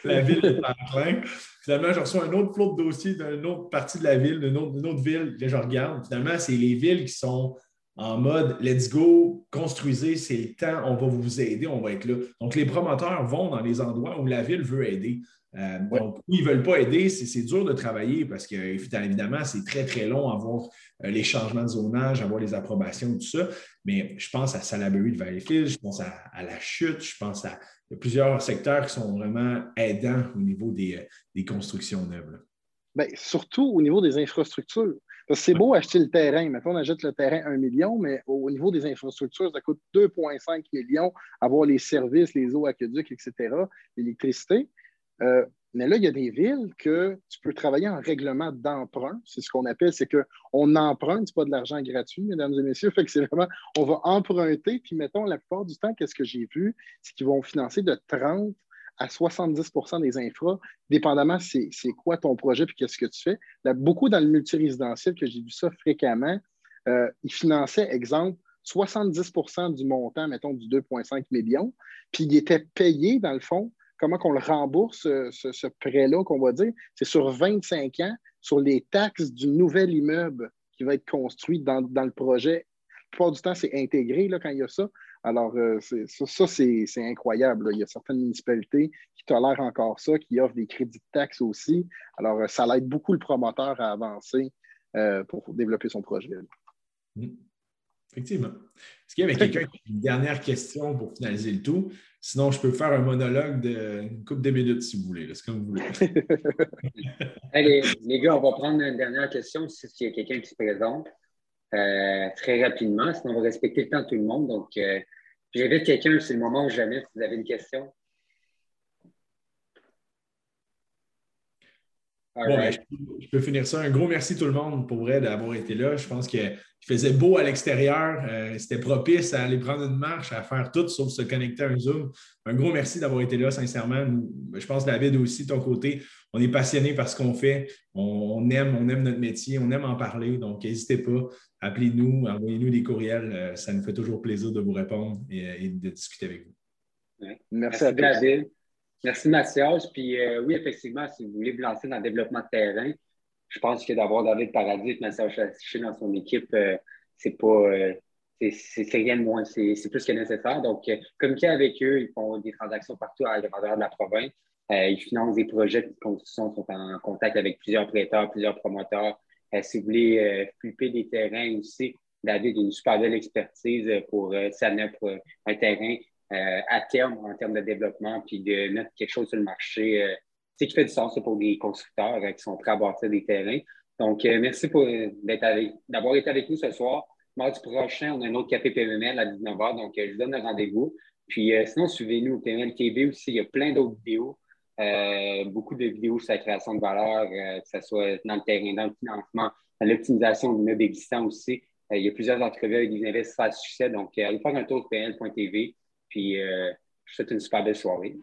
la, ville, est en train. Finalement, je reçois un autre flot de dossiers d'une autre partie de la ville, d'une autre, ville. Là, je regarde. Finalement, c'est les villes qui sont en mode let's go, construisez, c'est le temps, on va vous aider, on va être là. Donc, les promoteurs vont dans les endroits où la ville veut aider. Euh, donc, où ils ne veulent pas aider, c'est dur de travailler parce que, évidemment, c'est très, très long à voir euh, les changements de zonage, à voir les approbations, tout ça. Mais je pense à Salaberry de Valleyfield, je pense à, la chute, je pense à plusieurs secteurs qui sont vraiment aidants au niveau des, euh, constructions neuves. Bien, surtout au niveau des infrastructures. C'est beau acheter le terrain. Maintenant, on achète le terrain 1 million, mais au niveau des infrastructures, ça coûte 2,5 millions, avoir les services, les eaux, aqueducs, etc., l'électricité. Euh, mais là, il y a des villes que tu peux travailler en règlement d'emprunt. C'est ce qu'on appelle, c'est qu'on emprunte, ce pas de l'argent gratuit, mesdames et messieurs. Fait que c'est vraiment, on va emprunter, puis mettons, la plupart du temps, qu'est-ce que j'ai vu, c'est qu'ils vont financer de 30 à 70% des infras, dépendamment c'est quoi ton projet puis qu'est-ce que tu fais. Beaucoup dans le multirésidentiel, que j'ai vu ça fréquemment, euh, ils finançaient, exemple, 70% du montant, mettons, du 2,5 millions, puis ils étaient payés, dans le fond, comment qu'on le rembourse, ce, prêt-là, qu'on va dire, c'est sur 25 ans, sur les taxes du nouvel immeuble qui va être construit dans, le projet. La plupart du temps, c'est intégré là, quand il y a ça. Alors, euh, ça, c'est incroyable. Il y a certaines municipalités qui tolèrent encore ça, qui offrent des crédits de taxes aussi. Alors, euh, ça aide beaucoup le promoteur à avancer euh, pour développer son projet. Effectivement. Est-ce qu'il y avait quelqu'un qui a une dernière question pour finaliser le tout? Sinon, je peux faire un monologue d'une couple de minutes si vous voulez. C'est comme vous voulez. Allez, les gars, on va prendre une dernière question s'il y a quelqu'un qui se présente euh, très rapidement. Sinon, on va respecter le temps de tout le monde. Donc, euh, j'invite quelqu'un, c'est le moment où jamais, si vous avez une question. Ben, je, peux, finir ça. Un gros merci tout le monde pour vrai d'avoir été là. Je pense qu'il faisait beau à l'extérieur. Euh, c'était propice à aller prendre une marche, à faire tout sauf se connecter à un Zoom. Un gros merci d'avoir été là, sincèrement. je pense, David, aussi, de ton côté, on est passionné par ce qu'on fait. On, aime, on aime notre métier, on aime en parler. Donc, n'hésitez pas, appelez-nous, envoyez-nous des courriels. Euh, ça nous fait toujours plaisir de vous répondre et, de discuter avec vous. Merci, à David. Merci Mathias. Puis euh, oui, effectivement, si vous voulez vous lancer dans le développement de terrain, je pense que d'avoir David Paradis et Mathias Chaché dans son équipe, euh, c'est pas euh, c'est rien de moins, c'est plus que nécessaire. Donc, communiquer avec eux, ils font des transactions partout à la grandeur de la province. ils financent des projets de construction, sont en contact avec plusieurs prêteurs, plusieurs promoteurs. si vous voulez flipper des terrains aussi, David a une super belle expertise pour s'amener un terrain euh, à terme en termes de développement, puis de mettre quelque chose sur le marché euh, qui fait du sens pour des constructeurs euh, qui sont prêts à bâtir des terrains. Donc, merci d'avoir été avec nous ce soir. Mardi prochain, on a un autre café PML à 19h, donc je vous donne un rendez-vous. Puis sinon, suivez-nous au PML TV aussi, il y a plein d'autres vidéos. beaucoup de vidéos sur la création de valeur, que ce soit dans le terrain, dans le financement, dans l'optimisation de meubles existants aussi. il y a plusieurs entrevues avec des investisseurs à succès. Donc, allez faire un tour de PNL.tv. Puis, euh, je vous souhaite une super belle soirée.